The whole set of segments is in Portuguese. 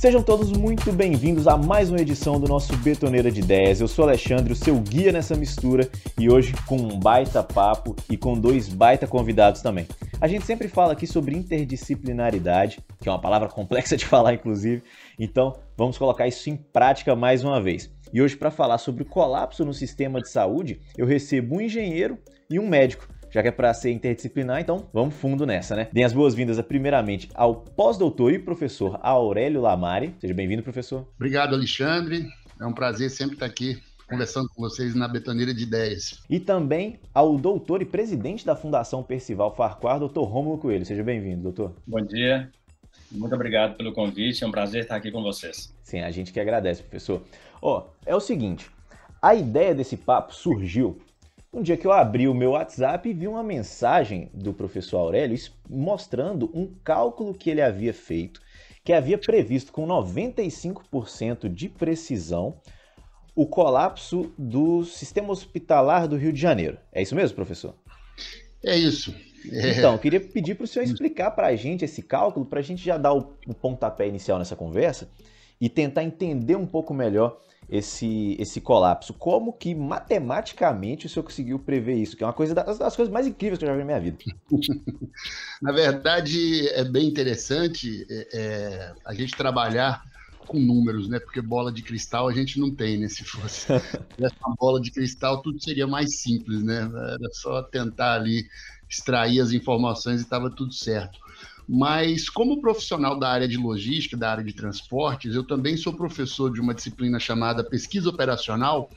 Sejam todos muito bem-vindos a mais uma edição do nosso Betoneira de Ideias. Eu sou Alexandre, o seu guia nessa mistura, e hoje com um baita papo e com dois baita convidados também. A gente sempre fala aqui sobre interdisciplinaridade, que é uma palavra complexa de falar, inclusive, então vamos colocar isso em prática mais uma vez. E hoje, para falar sobre o colapso no sistema de saúde, eu recebo um engenheiro e um médico já que é para ser interdisciplinar, então vamos fundo nessa, né? Dê as boas-vindas, primeiramente, ao pós-doutor e professor Aurélio Lamari. Seja bem-vindo, professor. Obrigado, Alexandre. É um prazer sempre estar aqui conversando com vocês na Betoneira de Ideias. E também ao doutor e presidente da Fundação Percival Farquhar, doutor Rômulo Coelho. Seja bem-vindo, doutor. Bom dia. Muito obrigado pelo convite, é um prazer estar aqui com vocês. Sim, a gente que agradece, professor. Ó, oh, é o seguinte, a ideia desse papo surgiu um dia que eu abri o meu WhatsApp e vi uma mensagem do professor Aurélio mostrando um cálculo que ele havia feito, que havia previsto com 95% de precisão o colapso do sistema hospitalar do Rio de Janeiro. É isso mesmo, professor? É isso. É. Então, eu queria pedir para o senhor explicar para a gente esse cálculo, para a gente já dar o, o pontapé inicial nessa conversa e tentar entender um pouco melhor esse, esse colapso. Como que matematicamente o senhor conseguiu prever isso? Que é uma coisa das, das coisas mais incríveis que eu já vi na minha vida. na verdade, é bem interessante é, é, a gente trabalhar com números, né? Porque bola de cristal a gente não tem, né? Se fosse essa bola de cristal, tudo seria mais simples, né? Era só tentar ali extrair as informações e estava tudo certo. Mas, como profissional da área de logística, da área de transportes, eu também sou professor de uma disciplina chamada pesquisa operacional,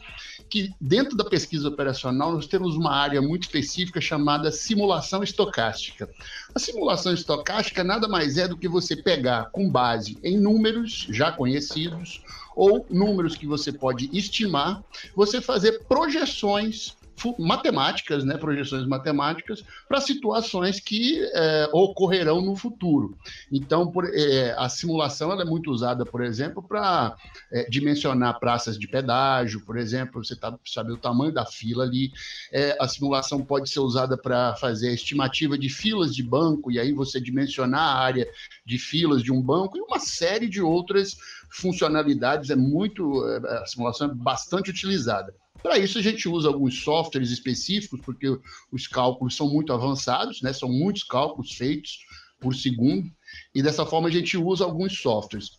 que dentro da pesquisa operacional nós temos uma área muito específica chamada simulação estocástica. A simulação estocástica nada mais é do que você pegar com base em números já conhecidos ou números que você pode estimar, você fazer projeções matemáticas, né, projeções matemáticas, para situações que é, ocorrerão no futuro. Então, por, é, a simulação é muito usada, por exemplo, para é, dimensionar praças de pedágio, por exemplo, você tá, sabe o tamanho da fila ali. É, a simulação pode ser usada para fazer estimativa de filas de banco, e aí você dimensionar a área de filas de um banco, e uma série de outras funcionalidades. É muito, é, a simulação é bastante utilizada. Para isso, a gente usa alguns softwares específicos, porque os cálculos são muito avançados, né? são muitos cálculos feitos por segundo, e dessa forma a gente usa alguns softwares.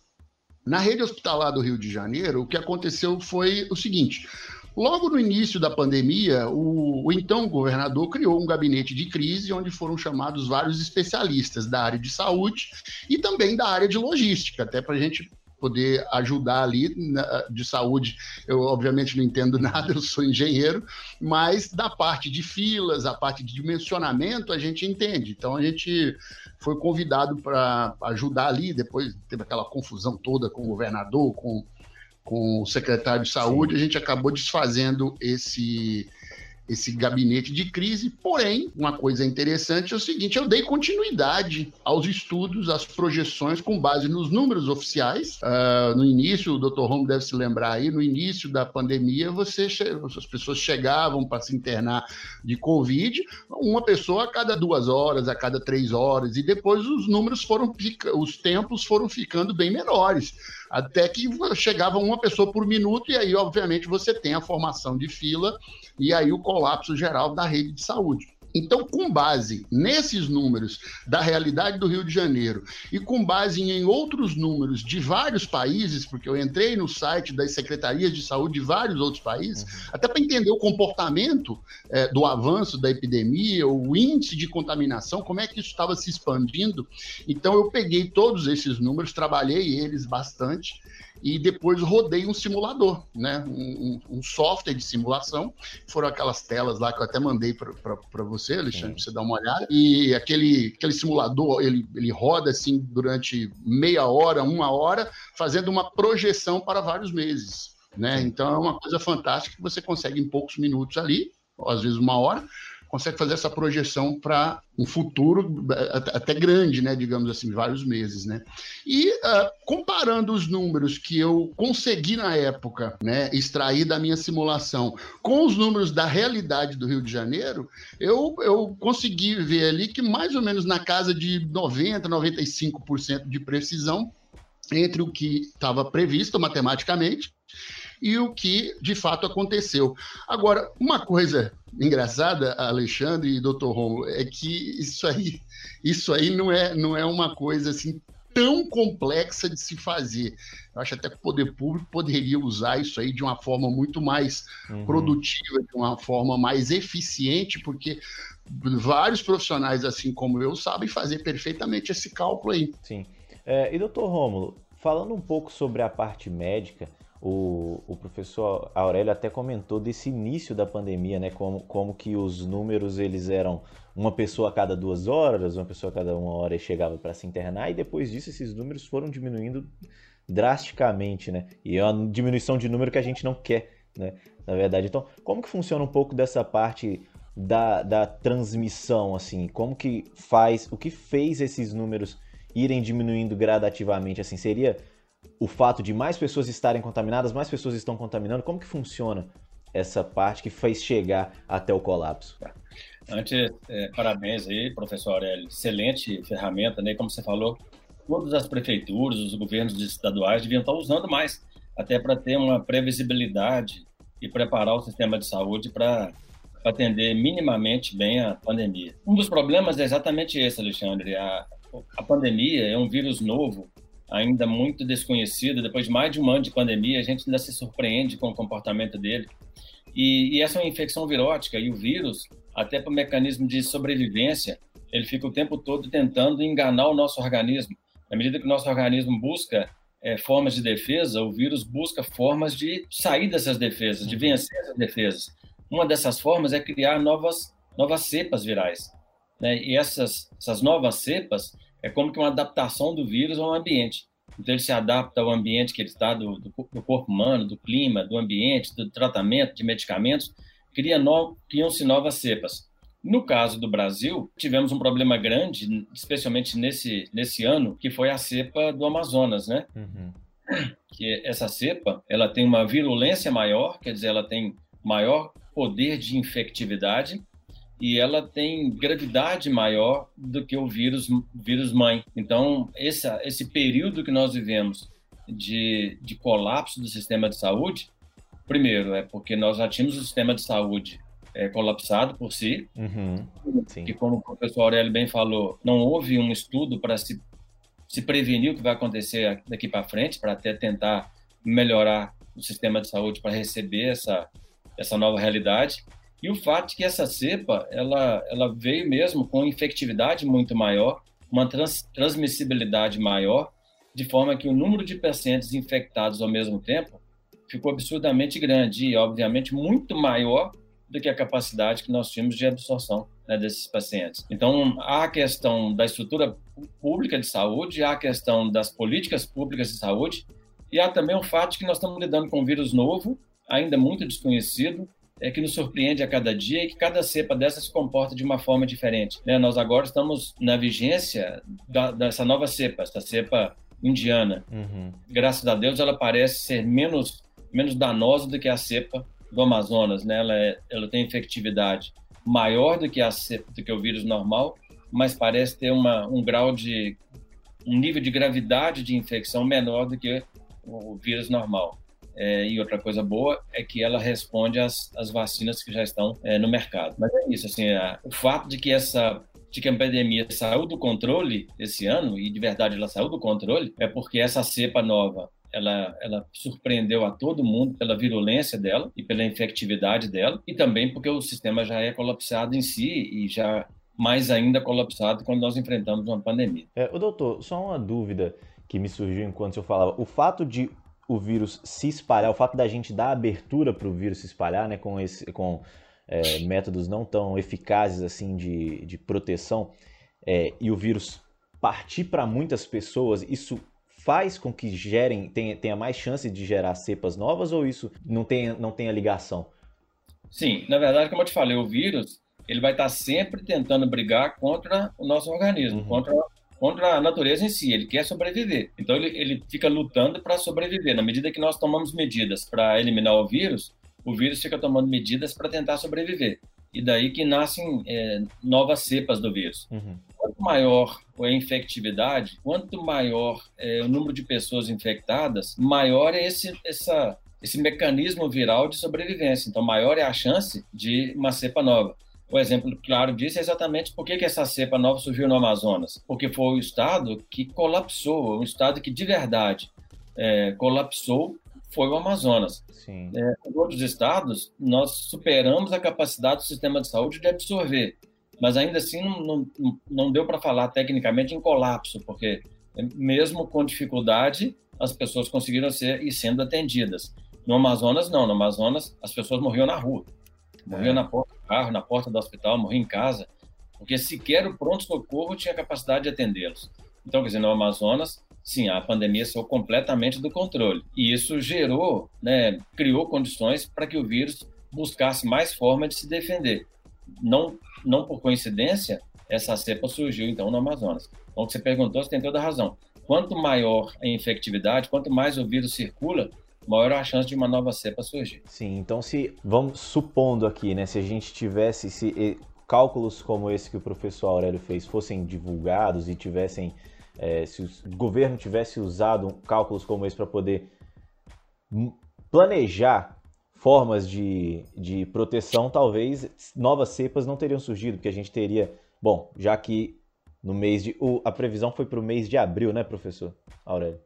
Na rede hospitalar do Rio de Janeiro, o que aconteceu foi o seguinte: Logo no início da pandemia, o, o, então governador criou um gabinete de crise onde foram chamados vários especialistas da área de saúde e também da área de logística, até para a gente poder ajudar ali né, de saúde. Eu, obviamente, não entendo nada, eu sou engenheiro, mas da parte de filas, a parte de dimensionamento, a gente entende. Então, a gente foi convidado para ajudar ali, depois teve aquela confusão toda com o governador, com, com o secretário de saúde, Sim. a gente acabou desfazendo esse esse gabinete de crise. Porém, uma coisa interessante é o seguinte: eu dei continuidade aos estudos, às projeções com base nos números oficiais. Uh, no início, o Dr. Rom deve se lembrar aí, no início da pandemia, você, as pessoas chegavam para se internar de Covid, uma pessoa a cada duas horas, a cada três horas, e depois os números foram, os tempos foram ficando bem menores até que chegava uma pessoa por minuto, e aí, obviamente, você tem a formação de fila e aí o colapso geral da rede de saúde. Então, com base nesses números da realidade do Rio de Janeiro e com base em outros números de vários países, porque eu entrei no site das secretarias de saúde de vários outros países, uhum. até para entender o comportamento é, do avanço da epidemia, o índice de contaminação, como é que isso estava se expandindo. Então, eu peguei todos esses números, trabalhei eles bastante e depois rodei um simulador, né? Um, um, software de simulação. Foram aquelas telas lá que eu até mandei para você, Alexandre, para você dar uma olhada. E aquele, aquele simulador, ele, ele roda assim durante meia hora, uma hora, fazendo uma projeção para vários meses. Né? Então é uma coisa fantástica que você consegue em poucos minutos ali, ou às vezes uma hora, consegue fazer essa projeção para um futuro até grande, né, digamos assim, vários meses, né? E uh, comparando os números que eu consegui na época, né, extrair da minha simulação com os números da realidade do Rio de Janeiro, eu, eu consegui ver ali que mais ou menos na casa de 90, 95% de precisão entre o que estava previsto matematicamente e o que de fato aconteceu. Agora, uma coisa engraçada, Alexandre e Dr. Romo, é que isso aí, isso aí não é, não é uma coisa assim tão complexa de se fazer. Eu acho até que o poder público poderia usar isso aí de uma forma muito mais uhum. produtiva, de uma forma mais eficiente, porque vários profissionais, assim como eu, sabem fazer perfeitamente esse cálculo aí. Sim. É, e doutor Rômulo, falando um pouco sobre a parte médica, o, o professor Aurélio até comentou desse início da pandemia, né? Como, como que os números eles eram uma pessoa a cada duas horas, uma pessoa a cada uma hora e chegava para se internar, e depois disso esses números foram diminuindo drasticamente, né? E é uma diminuição de número que a gente não quer, né? Na verdade. Então, como que funciona um pouco dessa parte da, da transmissão, assim? Como que faz, o que fez esses números irem diminuindo gradativamente, assim? Seria o fato de mais pessoas estarem contaminadas, mais pessoas estão contaminando? Como que funciona essa parte que fez chegar até o colapso? Antes, é, parabéns aí, professor Aurélio. Excelente ferramenta, né? Como você falou, todas as prefeituras, os governos estaduais deviam estar usando mais, até para ter uma previsibilidade e preparar o sistema de saúde para atender minimamente bem a pandemia. Um dos problemas é exatamente esse, Alexandre. A, a pandemia é um vírus novo ainda muito desconhecido. Depois de mais de um ano de pandemia, a gente ainda se surpreende com o comportamento dele. E, e essa é uma infecção virótica e o vírus, até para o mecanismo de sobrevivência, ele fica o tempo todo tentando enganar o nosso organismo. À medida que o nosso organismo busca é, formas de defesa, o vírus busca formas de sair dessas defesas, de uhum. vencer essas defesas. Uma dessas formas é criar novas, novas cepas virais. Né? E essas, essas novas cepas, é como que uma adaptação do vírus ao ambiente. Então, ele se adapta ao ambiente que ele está, do, do, corpo humano, do clima, do ambiente, do tratamento, de medicamentos, cria no, criam-se novas cepas. No caso do Brasil, tivemos um problema grande, especialmente nesse, nesse ano, que foi a cepa do Amazonas, né? Uhum. Que essa cepa, ela tem uma virulência maior, quer dizer, ela tem maior poder de infectividade e ela tem gravidade maior do que o vírus vírus mãe. Então, esse, esse período que nós vivemos de, de colapso do sistema de saúde, primeiro, é porque nós já tínhamos o sistema de saúde é, colapsado por si, uhum, que como o professor Aurélio bem falou, não houve um estudo para se, se prevenir o que vai acontecer daqui para frente, para até tentar melhorar o sistema de saúde para receber essa, essa nova realidade. E o fato de que essa cepa, ela, ela veio mesmo com infectividade muito maior, uma trans, transmissibilidade maior, de forma que o número de pacientes infectados ao mesmo tempo ficou absurdamente grande e, obviamente, muito maior do que a capacidade que nós tínhamos de absorção né, desses pacientes. Então, há a questão da estrutura pública de saúde, há a questão das políticas públicas de saúde, e há também o fato de que nós estamos lidando com um vírus novo, ainda muito desconhecido, é que nos surpreende a cada dia e que cada cepa dessa se comporta de uma forma diferente. Né? Nós agora estamos na vigência da, dessa nova cepa, essa cepa indiana. Uhum. Graças a Deus, ela parece ser menos, menos danosa do que a cepa do Amazonas. Né? Ela, é, ela tem efetividade maior do que, a cepa, do que o vírus normal, mas parece ter uma, um grau de um nível de gravidade de infecção menor do que o vírus normal. É, e outra coisa boa é que ela responde às, às vacinas que já estão é, no mercado. Mas é isso, assim, a, o fato de que essa de que a pandemia saiu do controle esse ano e de verdade ela saiu do controle é porque essa cepa nova ela, ela surpreendeu a todo mundo pela virulência dela e pela infectividade dela e também porque o sistema já é colapsado em si e já mais ainda colapsado quando nós enfrentamos uma pandemia. É, o doutor, só uma dúvida que me surgiu enquanto eu falava. O fato de o vírus se espalhar, o fato da gente dar abertura para o vírus se espalhar, né, com, esse, com é, métodos não tão eficazes assim de, de proteção, é, e o vírus partir para muitas pessoas, isso faz com que gerem, tenha, tenha mais chance de gerar cepas novas ou isso não tem, não tem a ligação? Sim, na verdade, como eu te falei, o vírus ele vai estar sempre tentando brigar contra o nosso organismo, uhum. contra contra a natureza em si, ele quer sobreviver. Então ele, ele fica lutando para sobreviver. Na medida que nós tomamos medidas para eliminar o vírus, o vírus fica tomando medidas para tentar sobreviver. E daí que nascem é, novas cepas do vírus. Uhum. Quanto maior a infectividade, quanto maior é, o número de pessoas infectadas, maior é esse, essa, esse mecanismo viral de sobrevivência. Então, maior é a chance de uma cepa nova. O exemplo claro disso é exatamente por que, essa cepa nova surgiu no Amazonas. Porque foi o estado que colapsou, um estado que de verdade é, colapsou foi o Amazonas. Sim. É, em outros estados, nós superamos a capacidade do sistema de saúde de absorver, mas ainda assim não, não, não deu para falar tecnicamente em colapso, porque mesmo com dificuldade, as pessoas conseguiram ser e sendo atendidas. No Amazonas, não. No Amazonas, as pessoas morriam na rua. Morriam é. na carro, na porta do hospital, morriam em casa, porque sequer o pronto-socorro tinha capacidade de atendê-los. Então, quer dizer, no Amazonas, sim, a pandemia saiu completamente do controle. E isso gerou, né, criou condições para que o vírus buscasse mais forma de se defender. Não, não por coincidência, essa cepa surgiu, então, no Amazonas. Então, o que você perguntou, você tem toda a razão. Quanto maior a infectividade, quanto mais o vírus circula, maior a chance de uma nova cepa surgir. Sim, então se, vamos supondo aqui, né, se a gente tivesse, se cálculos como esse que o professor Aurélio fez fossem divulgados e tivessem é, se o governo tivesse usado cálculos como esse para poder planejar formas de, de proteção, talvez novas cepas não teriam surgido, porque a gente teria, bom, já que no mês de. O, a previsão foi para o mês de abril, né, professor Aurélio?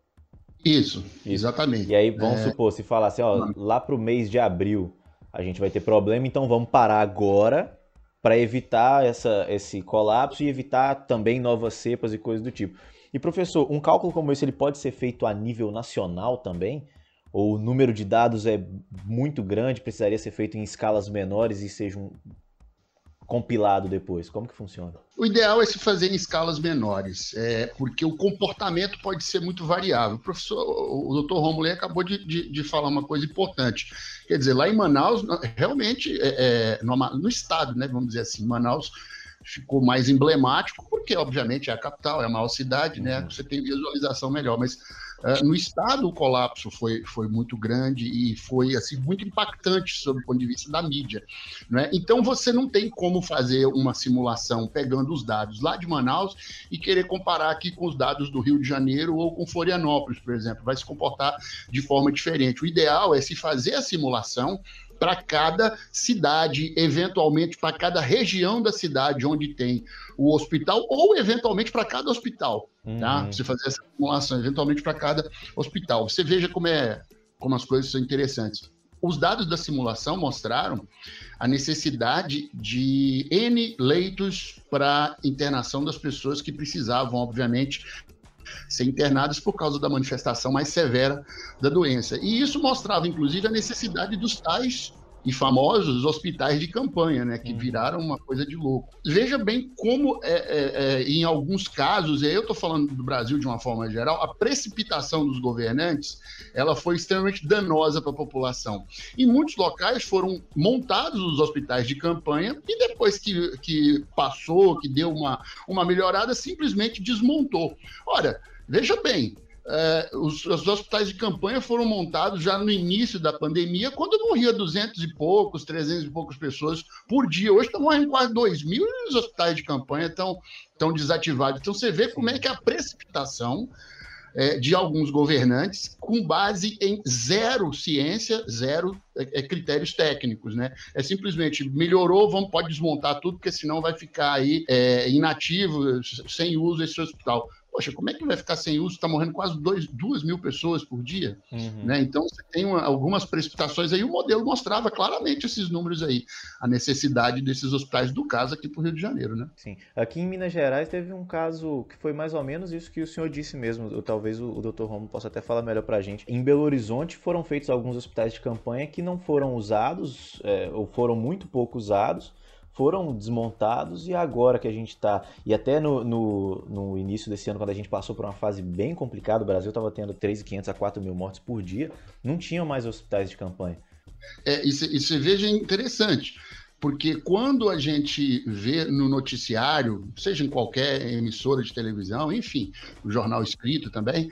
Isso, exatamente. E aí, vamos é... supor, se falasse, ó, lá para o mês de abril a gente vai ter problema, então vamos parar agora para evitar essa, esse colapso e evitar também novas cepas e coisas do tipo. E professor, um cálculo como esse ele pode ser feito a nível nacional também? Ou o número de dados é muito grande, precisaria ser feito em escalas menores e seja um compilado depois? Como que funciona? O ideal é se fazer em escalas menores, é, porque o comportamento pode ser muito variável. O professor, o doutor Romulo acabou de, de, de, falar uma coisa importante. Quer dizer, lá em Manaus, realmente, é, é, no, no estado, né, vamos dizer assim, Manaus ficou mais emblemático, porque, obviamente, é a capital, é a maior cidade, né? Uhum. Você tem visualização melhor, mas uh, no estado o colapso foi, foi muito grande e foi assim muito impactante sob o ponto de vista da mídia, né? Então você não tem como fazer uma simulação pegando os dados lá de Manaus e querer comparar aqui com os dados do Rio de Janeiro ou com Florianópolis, por exemplo, vai se comportar de forma diferente. O ideal é se fazer a simulação para cada cidade, eventualmente para cada região da cidade onde tem o hospital, ou eventualmente para cada hospital, tá? uhum. tá? Você fazer essa acumulação, eventualmente para cada hospital. Você veja como é, como as coisas são interessantes. Os dados da simulação mostraram a necessidade de N leitos para internação das pessoas que precisavam, obviamente, ser internadas por causa da manifestação mais severa da doença. E isso mostrava, inclusive, a necessidade dos tais e famosos hospitais de campanha, né, que uhum. viraram uma coisa de louco. Veja bem como, é, é, é, em alguns casos, e aí eu estou falando do Brasil de uma forma geral, a precipitação dos governantes ela foi extremamente danosa para a população. Em muitos locais foram montados os hospitais de campanha e depois que, que passou, que deu uma, uma melhorada, simplesmente desmontou. Ora, veja bem, é, os, os, hospitais de campanha foram montados já no início da pandemia, quando morria 200 e poucos, 300 e poucas pessoas por dia. Hoje estão morrendo quase 2 mil e os hospitais de campanha estão, desativados. Então você vê como é que a precipitação é, de alguns governantes com base em zero ciência, zero é, é critérios técnicos, né? É simplesmente melhorou, vamos pode desmontar tudo, porque senão vai ficar aí é, inativo, sem uso esse hospital poxa, como é que vai ficar sem uso? Está morrendo quase dois, duas mil pessoas por dia. Uhum. Né? Então, você tem uma, algumas precipitações aí. O modelo mostrava claramente esses números aí, a necessidade desses hospitais do caso aqui para o Rio de Janeiro. Né? Sim. Aqui em Minas Gerais teve um caso que foi mais ou menos isso que o senhor disse mesmo. Talvez o, o Dr. Romo possa até falar melhor para a gente. Em Belo Horizonte foram feitos alguns hospitais de campanha que não foram usados, é, ou foram muito pouco usados foram desmontados e agora que a gente está, e até no, no, no, início desse ano, quando a gente passou por uma fase bem complicada, o Brasil estava tendo 3.500 a 4 mil mortes por dia, não tinham mais hospitais de campanha. É, isso, isso veja interessante, porque quando a gente vê no noticiário, seja em qualquer emissora de televisão, enfim, jornal escrito também,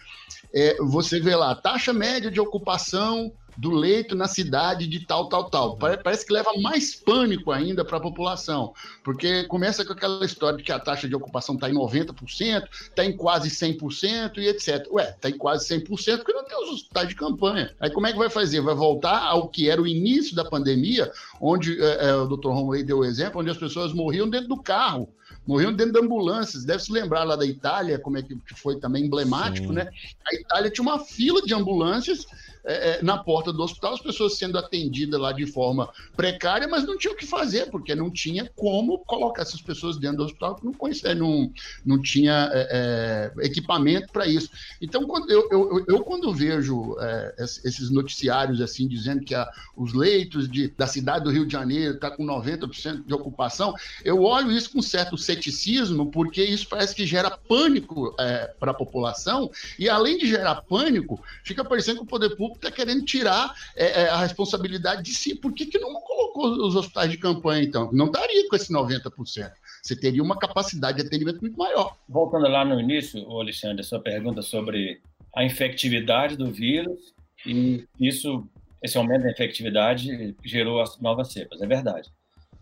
é, você vê lá, taxa média de ocupação do leito na cidade de tal, tal, tal. Parece que leva mais pânico ainda para a população, porque começa com aquela história de que a taxa de ocupação está em 90%, está em quase 100% e etc. Ué, está em quase 100% porque não tem os hospitais de campanha. Aí como é que vai fazer? Vai voltar ao que era o início da pandemia, onde é, é, o Dr. Romulo deu o exemplo, onde as pessoas morriam dentro do carro morriam dentro de ambulâncias. Deve se lembrar lá da Itália, como é que foi também emblemático, Sim. né? A Itália tinha uma fila de ambulâncias é, é, na porta do hospital, as pessoas sendo atendidas lá de forma precária, mas não tinha o que fazer, porque não tinha como colocar essas pessoas dentro do hospital, não, conhecia, não, não tinha é, é equipamento para isso. Então, quando eu, eu, eu quando vejo é, esses noticiários assim dizendo que a, os leitos de, da cidade do Rio de Janeiro está com 90% de ocupação, eu olho isso com certo ceticismo, porque isso parece que gera pânico para a população, e além de gerar pânico, fica parecendo que o poder público está querendo tirar é, é, a responsabilidade de si. Por que, que não colocou os hospitais de campanha, então? Não daria com esse 90%. Você teria uma capacidade de atendimento muito maior. Voltando lá no início, Alexandre, a sua pergunta sobre a infectividade do vírus e isso, esse aumento da infectividade gerou as novas cepas. É verdade.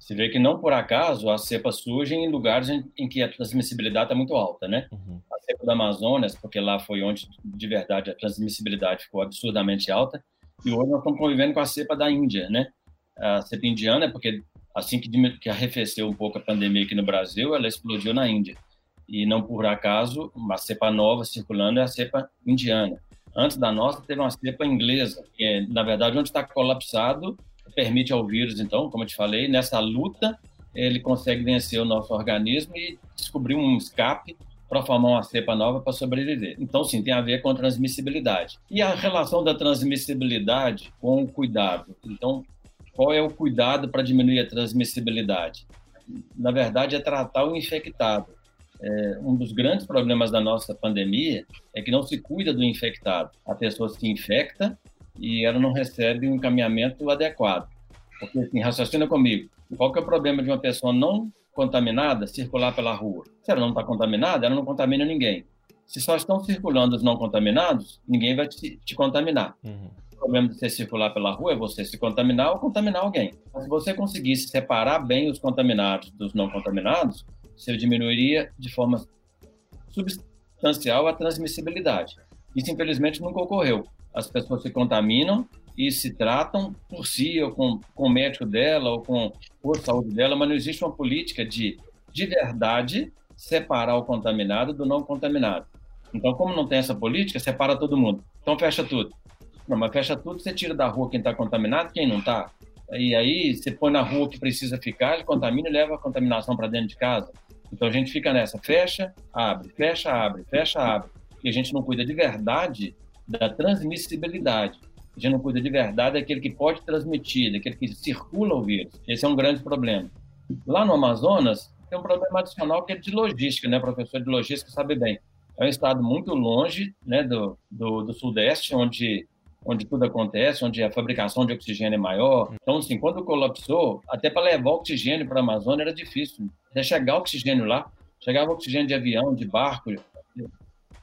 Você vê que não por acaso as cepas surgem em lugares em, em que a transmissibilidade está muito alta, né? Uhum. A cepa da Amazonas, porque lá foi onde de verdade a transmissibilidade ficou absurdamente alta, e hoje nós estamos convivendo com a cepa da Índia, né? A cepa indiana, porque assim que, que arrefeceu um pouco a pandemia aqui no Brasil, ela explodiu na Índia. E não por acaso, uma cepa nova circulando é a cepa indiana. Antes da nossa, teve uma cepa inglesa, que é, na verdade, onde está colapsado permite ao vírus, então, como eu te falei, nessa luta, ele consegue vencer o nosso organismo e descobrir um escape para formar uma cepa nova para sobreviver. Então, sim, tem a ver com a transmissibilidade. E a relação da transmissibilidade com o cuidado. Então, qual é o cuidado para diminuir a transmissibilidade? Na verdade, é tratar o infectado. É, um dos grandes problemas da nossa pandemia é que não se cuida do infectado. A pessoa se infecta e ela não recebe um encaminhamento adequado. Porque, assim, raciocina comigo, qual que é o problema de uma pessoa não contaminada circular pela rua? Se ela não está contaminada, ela não contamina ninguém. Se só estão circulando os não contaminados, ninguém vai te, te contaminar. Uhum. O problema de você circular pela rua é você se contaminar ou contaminar alguém. Se você conseguisse separar bem os contaminados dos não contaminados, você diminuiria de forma substancial a transmissibilidade. Isso, infelizmente, nunca ocorreu as pessoas se contaminam e se tratam por si, ou com, com o médico dela, ou com a saúde dela, mas não existe uma política de, de verdade, separar o contaminado do não contaminado. Então, como não tem essa política, separa todo mundo. Então, fecha tudo. Não, mas fecha tudo, você tira da rua quem está contaminado, quem não está. E aí, você põe na rua que precisa ficar, ele contamina e leva a contaminação para dentro de casa. Então, a gente fica nessa, fecha, abre, fecha, abre, fecha, abre. E a gente não cuida de verdade da transmissibilidade. Gente não cuida de verdade daquele que pode transmitir, daquele que circula o vírus. Esse é um grande problema. Lá no Amazonas, tem um problema adicional que é de logística, né? O professor de logística sabe bem. É um estado muito longe né, do, do, do Sudeste, onde onde tudo acontece, onde a fabricação de oxigênio é maior. Então, assim, quando colapsou, até para levar oxigênio para a Amazônia era difícil. Até chegar oxigênio lá, chegava oxigênio de avião, de barco,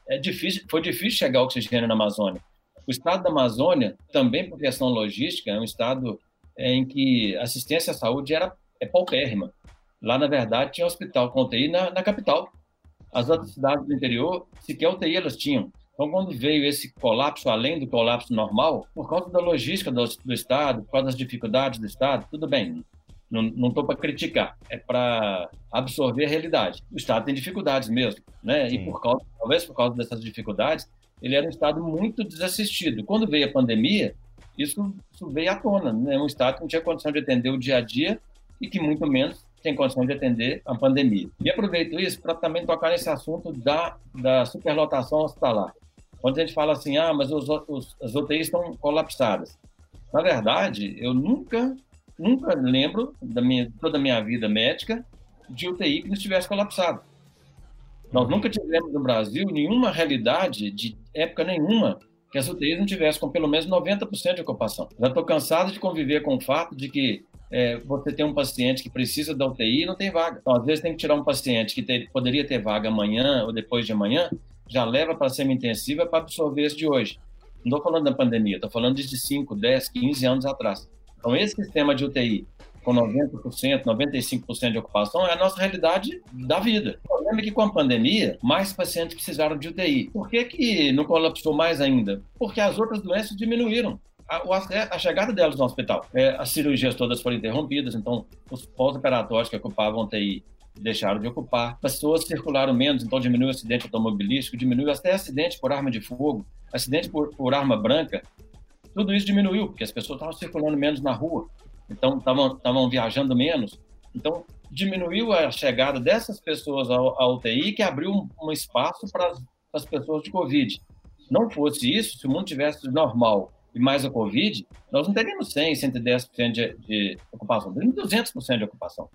é difícil, foi difícil chegar oxigênio na Amazônia. O estado da Amazônia, também por questão logística, é um estado é, em que assistência à saúde era é paupérrima. Lá, na verdade, tinha hospital com UTI na, na capital. As outras cidades do interior, sequer UTI elas tinham. Então, quando veio esse colapso, além do colapso normal, por causa da logística do, do Estado, por causa das dificuldades do Estado, tudo bem, não estou para criticar, é para absorver a realidade. O Estado tem dificuldades mesmo, né? Sim. E por causa, talvez por causa dessas dificuldades, ele era um Estado muito desassistido. Quando veio a pandemia, isso, isso veio à tona. Né? Um Estado que não tinha condição de atender o dia a dia e que muito menos tem condição de atender a pandemia. E aproveito isso para também tocar nesse assunto da, da superlotação hospitalar. Quando a gente fala assim, ah, mas os, os, as UTIs estão colapsadas. Na verdade, eu nunca nunca lembro da minha toda a minha vida médica de UTI que não estivesse colapsado. Nós nunca tivemos no Brasil nenhuma realidade de época nenhuma que as UTIs não tivessem com pelo menos 90% de ocupação. Já estou cansado de conviver com o fato de que é, você tem um paciente que precisa da UTI e não tem vaga. Então, às vezes, tem que tirar um paciente que ter, poderia ter vaga amanhã ou depois de amanhã, já leva para a semi-intensiva para absorver esse de hoje. Não estou falando da pandemia, estou falando de 5, 10, 15 anos atrás. Então, esse sistema de UTI, com 90%, 95% de ocupação, é a nossa realidade da vida. O problema é que com a pandemia, mais pacientes precisaram de UTI. Por que, que não colapsou mais ainda? Porque as outras doenças diminuíram. A, a, chegada delas no hospital. É, as cirurgias todas foram interrompidas, então os pós-operatórios que ocupavam UTI deixaram de ocupar. Pessoas circularam menos, então diminuiu o acidente automobilístico, diminuiu até acidente por arma de fogo, acidente por, por arma branca. Tudo isso diminuiu, porque as pessoas estavam circulando menos na rua, então estavam viajando menos. Então, diminuiu a chegada dessas pessoas ao, à UTI, que abriu um, um espaço para as pessoas de Covid. Não fosse isso, se o mundo tivesse normal e mais a Covid, nós não teríamos 100, 110% de, de ocupação, teríamos 200% de ocupação.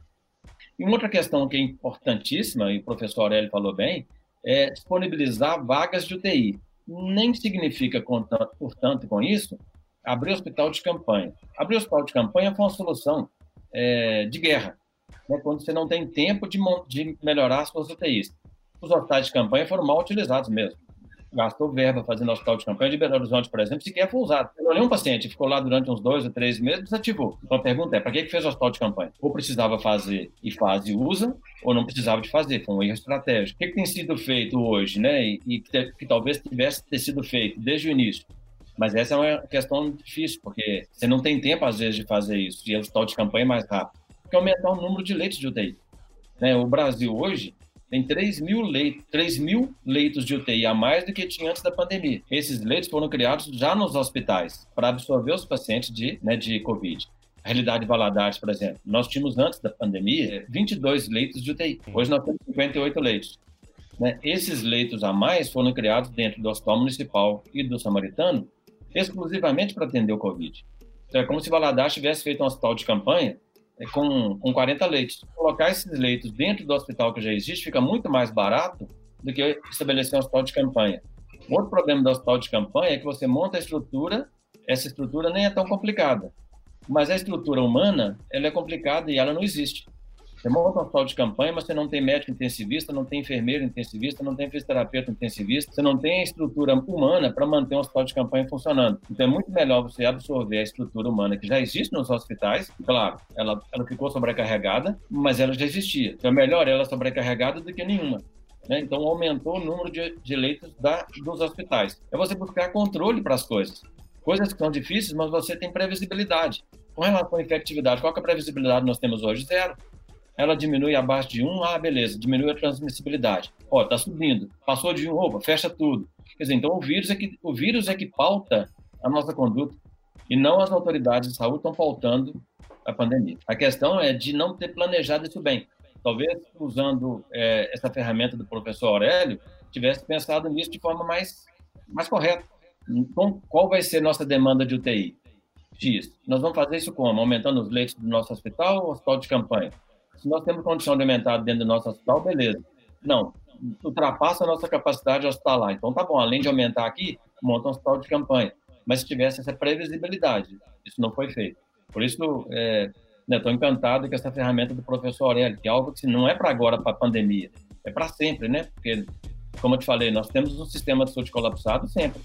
E uma outra questão que é importantíssima, e o professor Aurélio falou bem, é disponibilizar vagas de UTI. Nem significa, portanto, com isso, abrir hospital de campanha. Abrir hospital de campanha foi uma solução é, de guerra, né, quando você não tem tempo de, de melhorar as suas UTIs. Os hospitais de campanha foram mal utilizados mesmo gastou verba fazendo hospital de campanha de Belo Horizonte, por exemplo, sequer foi usado. Eu olhei um paciente, ficou lá durante uns dois ou três meses, desativou. Então a pergunta é, para que, que fez o hospital de campanha? Ou precisava fazer e faz e usa, ou não precisava de fazer, foi um erro estratégico. O que, que tem sido feito hoje, né, e, e que, que talvez tivesse ter sido feito desde o início? Mas essa é uma questão difícil, porque você não tem tempo, às vezes, de fazer isso, e o hospital de campanha é mais rápido. Que aumentar o número de leitos de UTI. Né? O Brasil hoje tem 3 mil, leitos, 3 mil leitos de UTI a mais do que tinha antes da pandemia. Esses leitos foram criados já nos hospitais para absorver os pacientes de, né, de Covid. A realidade de Valadares, por exemplo, nós tínhamos antes da pandemia 22 leitos de UTI. Hoje nós temos 58 leitos. Né? Esses leitos a mais foram criados dentro do Hospital Municipal e do Samaritano exclusivamente para atender o Covid. Então, é como se Valadares tivesse feito um hospital de campanha é com, com 40 leitos. Colocar esses leitos dentro do hospital que já existe fica muito mais barato do que estabelecer um hospital de campanha. Outro problema do hospital de campanha é que você monta a estrutura, essa estrutura nem é tão complicada, mas a estrutura humana ela é complicada e ela não existe. Você monta um hospital de campanha, mas você não tem médico intensivista, não tem enfermeiro intensivista, não tem fisioterapeuta intensivista, você não tem a estrutura humana para manter um hospital de campanha funcionando. Então é muito melhor você absorver a estrutura humana que já existe nos hospitais. Claro, ela, ela ficou sobrecarregada, mas ela já existia. Então é melhor ela sobrecarregada do que nenhuma. Né? Então aumentou o número de, de leitos da, dos hospitais. É você buscar controle para as coisas. Coisas que são difíceis, mas você tem previsibilidade. Com relação à infectividade, qual é a previsibilidade que nós temos hoje? Zero ela diminui abaixo de 1, ah, beleza, diminui a transmissibilidade. Ó, tá subindo, passou de 1, opa, fecha tudo. Quer dizer, então o vírus é que, o vírus é que pauta a nossa conduta e não as autoridades de saúde estão pautando a pandemia. A questão é de não ter planejado isso bem. Talvez usando é, essa ferramenta do professor Aurélio, tivesse pensado nisso de forma mais, mais correta. Então, qual vai ser nossa demanda de UTI? X. Nós vamos fazer isso como? Aumentando os leitos do nosso hospital ou hospital de campanha? Se nós temos condição de aumentar dentro do nosso hospital, beleza. Não, ultrapassa a nossa capacidade hospitalar. Então, tá bom, além de aumentar aqui, monta um hospital de campanha. Mas se tivesse essa previsibilidade, isso não foi feito. Por isso, estou é, né, encantado com essa ferramenta do professor Aurélio, que é algo que não é para agora, para a pandemia, é para sempre, né? Porque, como eu te falei, nós temos um sistema de saúde colapsado sempre.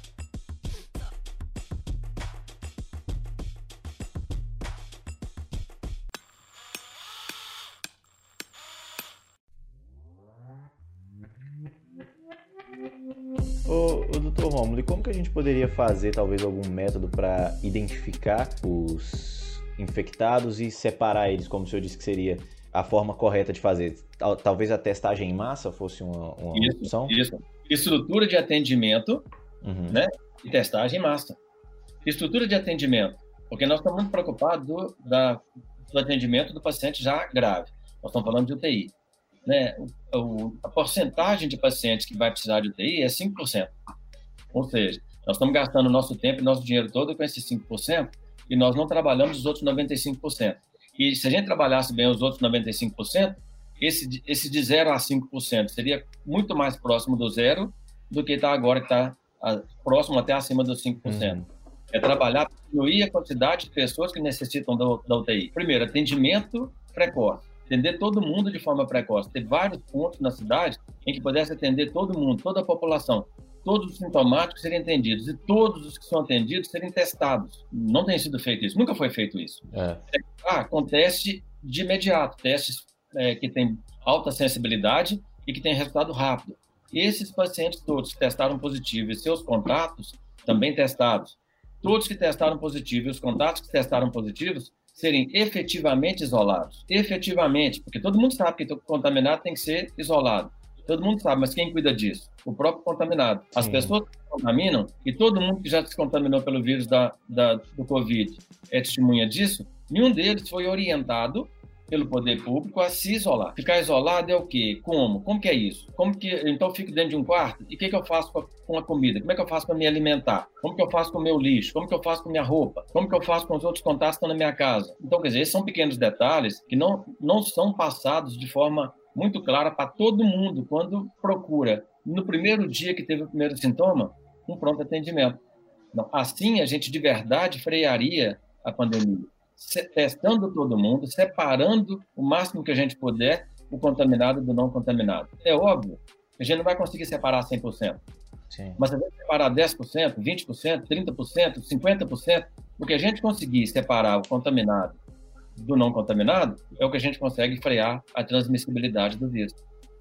Gente poderia fazer talvez algum método para identificar os infectados e separar eles, como o senhor disse que seria a forma correta de fazer? Talvez a testagem em massa fosse uma, uma isso, opção? Isso. Estrutura de atendimento uhum. né, e testagem em massa. Estrutura de atendimento, porque nós estamos muito preocupados do, da, do atendimento do paciente já grave. Nós estamos falando de UTI. Né? O, o, a porcentagem de pacientes que vai precisar de UTI é 5%. Ou seja, nós estamos gastando nosso tempo e nosso dinheiro todo com esses 5% e nós não trabalhamos os outros 95%. E se a gente trabalhasse bem os outros 95%, esse, esse de 0 a 5% seria muito mais próximo do zero do que está agora, que está próximo até acima dos 5%. Uhum. É trabalhar para diminuir a quantidade de pessoas que necessitam da, da UTI. Primeiro, atendimento precoce. Atender todo mundo de forma precoce. Ter vários pontos na cidade em que pudesse atender todo mundo, toda a população todos os sintomáticos serem atendidos e todos os que são atendidos serem testados. Não tem sido feito isso, nunca foi feito isso. É. Ah, acontece de imediato, testes é, que têm alta sensibilidade e que têm resultado rápido. Esses pacientes todos que testaram positivo e seus contatos também testados, todos que testaram positivo e os contatos que testaram positivos serem efetivamente isolados. Efetivamente, porque todo mundo sabe que contaminado tem que ser isolado. Todo mundo sabe, mas quem cuida disso? O próprio contaminado. As Sim. pessoas que contaminam, e todo mundo que já se contaminou pelo vírus da, da, do Covid é testemunha disso, nenhum deles foi orientado pelo poder público a se isolar. Ficar isolado é o quê? Como? Como que é isso? Como que então eu fico dentro de um quarto e o que, que eu faço com a, comida? Como é que eu faço para me alimentar? Como que eu faço com o meu lixo? Como que eu faço com a minha roupa? Como que eu faço com os outros contatos que estão na minha casa? Então, quer dizer, esses são pequenos detalhes que não, não são passados de forma muito clara para todo mundo quando procura, no primeiro dia que teve o primeiro sintoma, um pronto atendimento. Então, assim, a gente de verdade frearia a pandemia testando todo mundo, separando o máximo que a gente puder o contaminado do não contaminado. É óbvio que a gente não vai conseguir separar 100%. Sim. Mas se a gente separar 10%, 20%, 30%, 50%, o que a gente conseguir separar o contaminado do não contaminado é o que a gente consegue frear a transmissibilidade do vírus.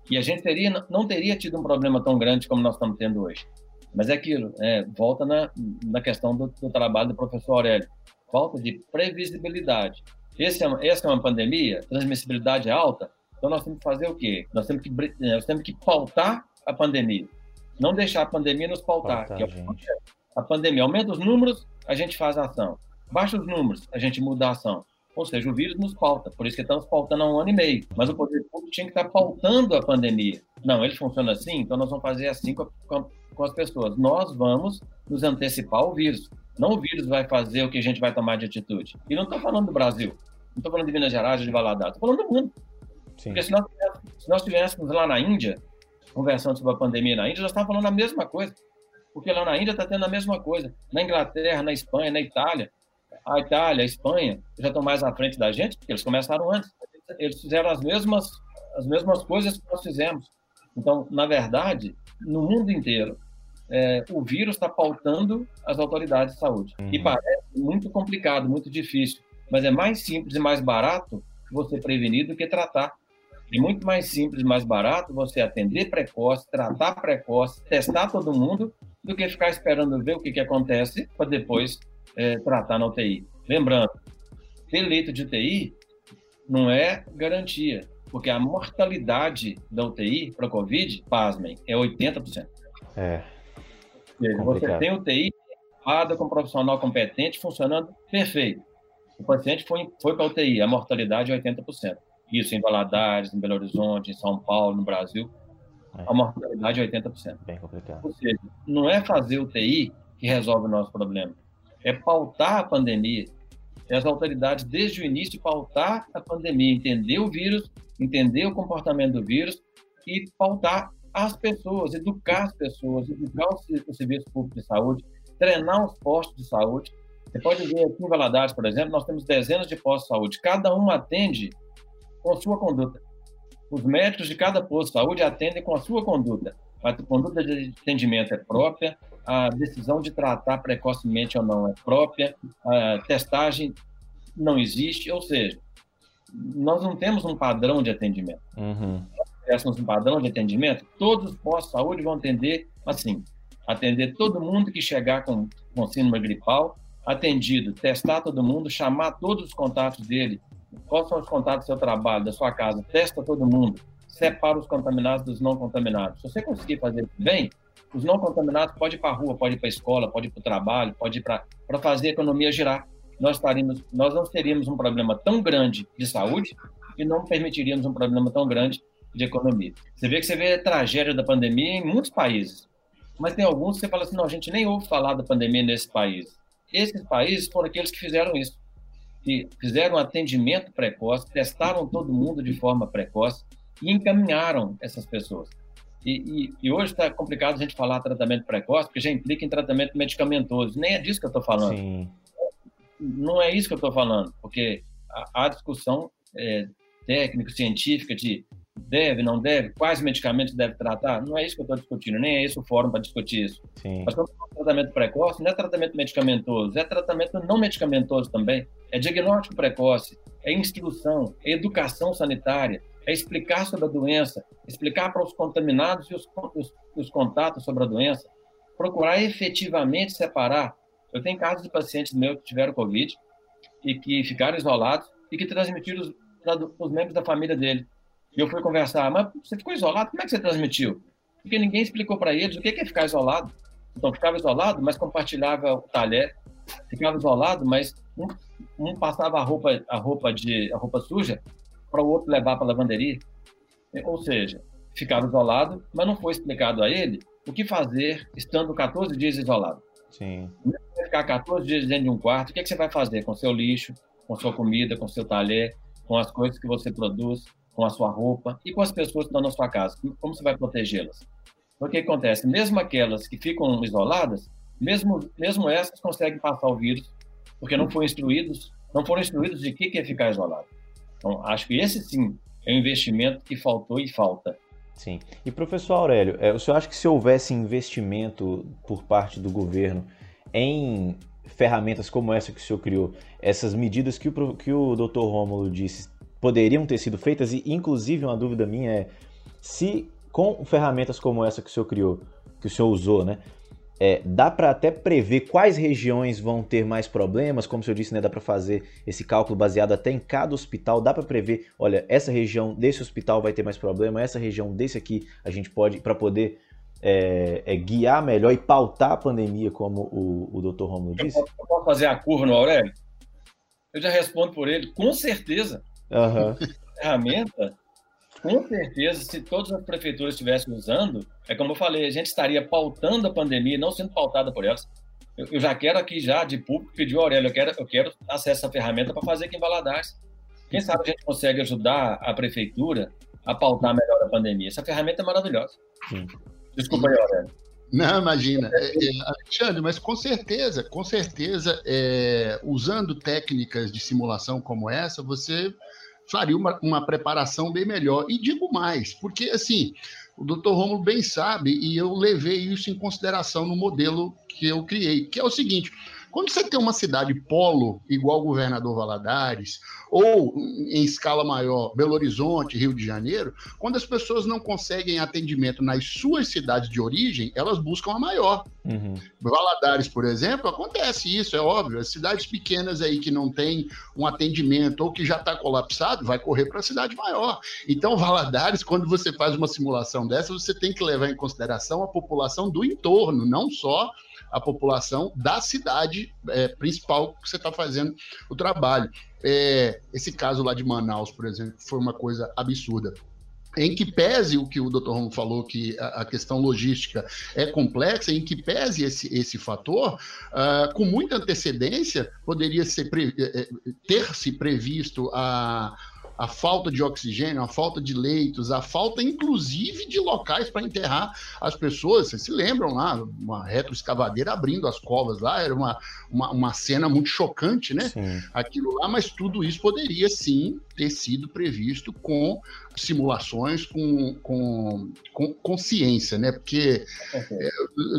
E a gente teria, não teria tido um problema tão grande como nós estamos tendo hoje. Mas é aquilo, é, volta na, na questão do, do trabalho do professor Aurélio falta de previsibilidade. Esse é, essa é uma pandemia, transmissibilidade é alta, então nós temos que fazer o quê? Nós temos que, nós temos que pautar a pandemia, não deixar a pandemia nos pautar. Pauta, é a pandemia aumenta os números, a gente faz a ação. Baixa os números, a gente muda a ação. Ou seja, o vírus nos pauta, por isso que estamos pautando há um ano e meio. Mas o poder público tinha que estar pautando a pandemia. Não, ele funciona assim, então nós vamos fazer assim com, com, com as pessoas. Nós vamos nos antecipar ao vírus. Não o vírus vai fazer o que a gente vai tomar de atitude. E não estou falando do Brasil, não estou falando de Minas Gerais, de Valadares, estou falando do mundo. Sim. Porque se nós, se nós estivéssemos lá na Índia, conversando sobre a pandemia na Índia, nós estávamos falando a mesma coisa. Porque lá na Índia está tendo a mesma coisa. Na Inglaterra, na Espanha, na Itália. A Itália, a Espanha já estão mais à frente da gente, porque eles começaram antes. Eles fizeram as mesmas, as mesmas coisas que nós fizemos. Então, na verdade, no mundo inteiro, é, o vírus está pautando as autoridades de saúde. Uhum. E parece muito complicado, muito difícil, mas é mais simples e mais barato você prevenir do que tratar. É muito mais simples e mais barato você atender precoce, tratar precoce, testar todo mundo, do que ficar esperando ver o que, que acontece para depois é, tratar na UTI. Lembrando, ter leito de UTI não é garantia, porque a mortalidade da UTI para Covid, pasmem, é 80%. É seja, você tem UTI com um profissional competente funcionando perfeito. O paciente foi, foi para a UTI, a mortalidade é 80%. Isso em Valadares, em Belo Horizonte, em São Paulo, no Brasil, é. a mortalidade é 80%. Bem complicado. Ou seja, não é fazer UTI que resolve o nosso problema, é pautar a pandemia. As autoridades, desde o início, pautar a pandemia, entender o vírus, entender o comportamento do vírus e pautar as pessoas, educar as pessoas, educar o serviço público de saúde, treinar os postos de saúde. Você pode ver aqui em Valadares, por exemplo, nós temos dezenas de postos de saúde, cada um atende com sua conduta. Os médicos de cada posto de saúde atendem com a sua conduta. A conduta de atendimento é própria, a decisão de tratar precocemente ou não é própria, a testagem não existe, ou seja, nós não temos um padrão de atendimento. Uhum tivéssemos um padrão de atendimento, todos os postos de saúde vão atender assim, atender todo mundo que chegar com, com síndrome gripal, atendido, testar todo mundo, chamar todos os contatos dele, quais são os contatos do seu trabalho, da sua casa, testa todo mundo, separa os contaminados dos não contaminados. Se você conseguir fazer bem, os não contaminados podem ir para a rua, pode ir para a escola, pode ir para o trabalho, pode ir para fazer a economia girar. Nós, estaríamos, nós não teríamos um problema tão grande de saúde e não permitiríamos um problema tão grande de economia. Você vê que você vê a tragédia da pandemia em muitos países, mas tem alguns que você fala assim, não, a gente nem ouve falar da pandemia nesse país. Esses países foram aqueles que fizeram isso, que fizeram atendimento precoce, testaram todo mundo de forma precoce e encaminharam essas pessoas. E, e, e hoje está complicado a gente falar tratamento precoce, porque já implica em tratamento medicamentoso. Nem é disso que eu estou falando. Sim. Não é isso que eu estou falando, porque a, a discussão é, técnico-científica de Deve, não deve? Quais medicamentos deve tratar? Não é isso que eu estou discutindo, nem é esse o fórum para discutir isso. Sim. Mas quando tratamento precoce, não é tratamento medicamentoso, é tratamento não medicamentoso também. É diagnóstico precoce, é instrução, é educação sanitária, é explicar sobre a doença, explicar para os contaminados e os, os, os contatos sobre a doença, procurar efetivamente separar. Eu tenho casos de pacientes meus que tiveram Covid e que ficaram isolados e que transmitiram para os membros da família dele. E eu fui conversar, mas você ficou isolado? Como é que você transmitiu? Porque ninguém explicou para eles o que é ficar isolado. Então, ficava isolado, mas compartilhava o talher. Ficava isolado, mas um, um passava a roupa, a roupa, de, a roupa suja para o outro levar para a lavanderia. Ou seja, ficava isolado, mas não foi explicado a ele o que fazer estando 14 dias isolado. Sim. Ficar 14 dias dentro de um quarto, o que, é que você vai fazer com seu lixo, com sua comida, com seu talher, com as coisas que você produz? com a sua roupa e com as pessoas que estão na sua casa. Como você vai protegê-las? O que acontece? Mesmo aquelas que ficam isoladas, mesmo, mesmo essas conseguem passar o vírus, porque não foram instruídos, não foram instruídos de que é ficar isolado. Então, acho que esse sim é um investimento que faltou e falta. Sim. E professor Aurélio, é, o senhor acha que se houvesse investimento por parte do governo em ferramentas como essa que o senhor criou, essas medidas que o, que o Dr. Rômulo disse poderiam ter sido feitas e inclusive uma dúvida minha é se com ferramentas como essa que o senhor criou, que o senhor usou, né? É, dá para até prever quais regiões vão ter mais problemas, como o senhor disse, né, dá para fazer esse cálculo baseado até em cada hospital, dá para prever, olha, essa região desse hospital vai ter mais problema, essa região desse aqui a gente pode, para poder é, é, guiar melhor e pautar a pandemia, como o, o Dr. Romulo disse? Eu posso fazer a curva no Aurélio? Eu já respondo por ele, com certeza. Uhum. ferramenta, com certeza, se todas as prefeituras estivessem usando, é como eu falei, a gente estaria pautando a pandemia, não sendo pautada por elas. Eu, eu já quero aqui, já de público, pedir ao Aurélio, eu quero, eu quero acesso à ferramenta para fazer aqui em Valadares. Quem sabe a gente consegue ajudar a prefeitura a pautar melhor a pandemia. Essa ferramenta é maravilhosa. Sim. Desculpa aí, Aurélio. Não, imagina. É, é, Alexandre, mas com certeza, com certeza, é, usando técnicas de simulação como essa, você faria uma, uma preparação bem melhor. E digo mais, porque assim, o doutor Romulo bem sabe, e eu levei isso em consideração no modelo que eu criei, que é o seguinte: quando você tem uma cidade polo, igual o governador Valadares, ou em escala maior, Belo Horizonte, Rio de Janeiro, quando as pessoas não conseguem atendimento nas suas cidades de origem, elas buscam a maior. Uhum. Valadares, por exemplo, acontece isso, é óbvio. As cidades pequenas aí que não tem um atendimento ou que já está colapsado, vai correr para a cidade maior. Então, Valadares, quando você faz uma simulação dessa, você tem que levar em consideração a população do entorno, não só a população da cidade é, principal que você está fazendo o trabalho. É, esse caso lá de Manaus, por exemplo, foi uma coisa absurda em que pese o que o Dr. Romo falou, que a, questão logística é complexa, em que pese esse, esse fator, uh, com muita antecedência, poderia ser é, é, ter se previsto a, a falta de oxigênio, a falta de leitos, a falta, inclusive, de locais para enterrar as pessoas. Vocês se lembram lá, uma retroescavadeira abrindo as covas lá, era uma, uma, uma cena muito chocante, né? Sim. Aquilo lá, mas tudo isso poderia sim ter sido previsto com simulações, com, com, com consciência, né? Porque é,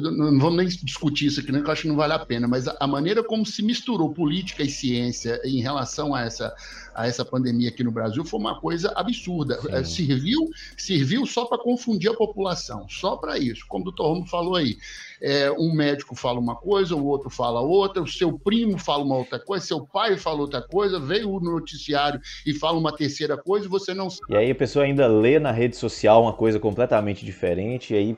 não vamos nem discutir isso aqui, né? Que eu acho que não vale a pena, mas a, a maneira como se misturou política e ciência em relação a essa a essa pandemia aqui no Brasil foi uma coisa absurda. É, serviu, serviu só para confundir a população, só para isso. Como o doutor Romo falou aí, é, um médico fala uma coisa, o outro fala outra, o seu primo fala uma outra coisa, seu pai fala outra coisa, veio o noticiário e fala uma terceira coisa e você não sabe. E aí a pessoa ainda lê na rede social uma coisa completamente diferente, e aí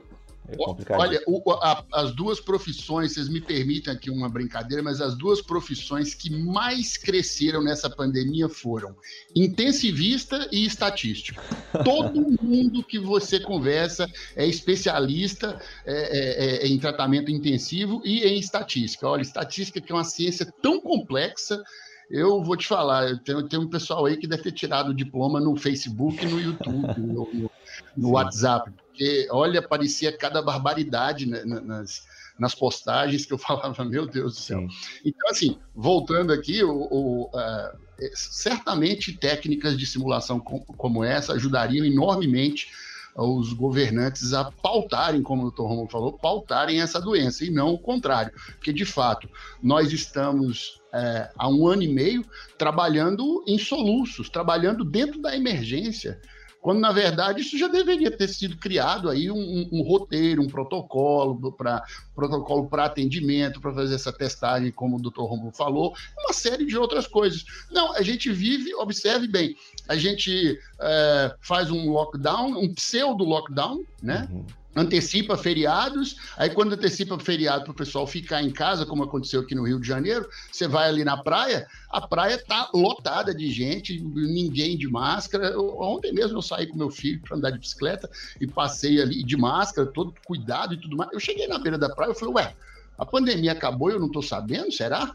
é Olha, o, a, as duas profissões, vocês me permitem aqui uma brincadeira, mas as duas profissões que mais cresceram nessa pandemia foram intensivista e estatístico. Todo mundo que você conversa é especialista é, é, é, em tratamento intensivo e em estatística. Olha, estatística que é uma ciência tão complexa eu vou te falar, tem, tem um pessoal aí que deve ter tirado o diploma no Facebook, no YouTube, no, no, no WhatsApp, porque, olha, parecia cada barbaridade né, nas, nas postagens que eu falava, meu Deus do céu. Sim. Então, assim, voltando aqui, o, o, uh, certamente técnicas de simulação como essa ajudariam enormemente os governantes a pautarem, como o doutor Romulo falou, pautarem essa doença, e não o contrário. Porque, de fato, nós estamos é, há um ano e meio trabalhando em soluços, trabalhando dentro da emergência quando na verdade isso já deveria ter sido criado aí um, um, roteiro, um protocolo para protocolo para atendimento, para fazer essa testagem, como o doutor Romulo falou, uma série de outras coisas. Não, a gente vive, observe bem, a gente é, faz um lockdown, um pseudo lockdown, né? Uhum antecipa feriados, aí quando antecipa feriado para o pessoal ficar em casa, como aconteceu aqui no Rio de Janeiro, você vai ali na praia, a praia tá lotada de gente, ninguém de máscara. Ontem mesmo eu saí com meu filho para andar de bicicleta e passei ali de máscara, todo cuidado e tudo mais. Eu cheguei na beira da praia e falei, ué, a pandemia acabou eu não estou sabendo, será?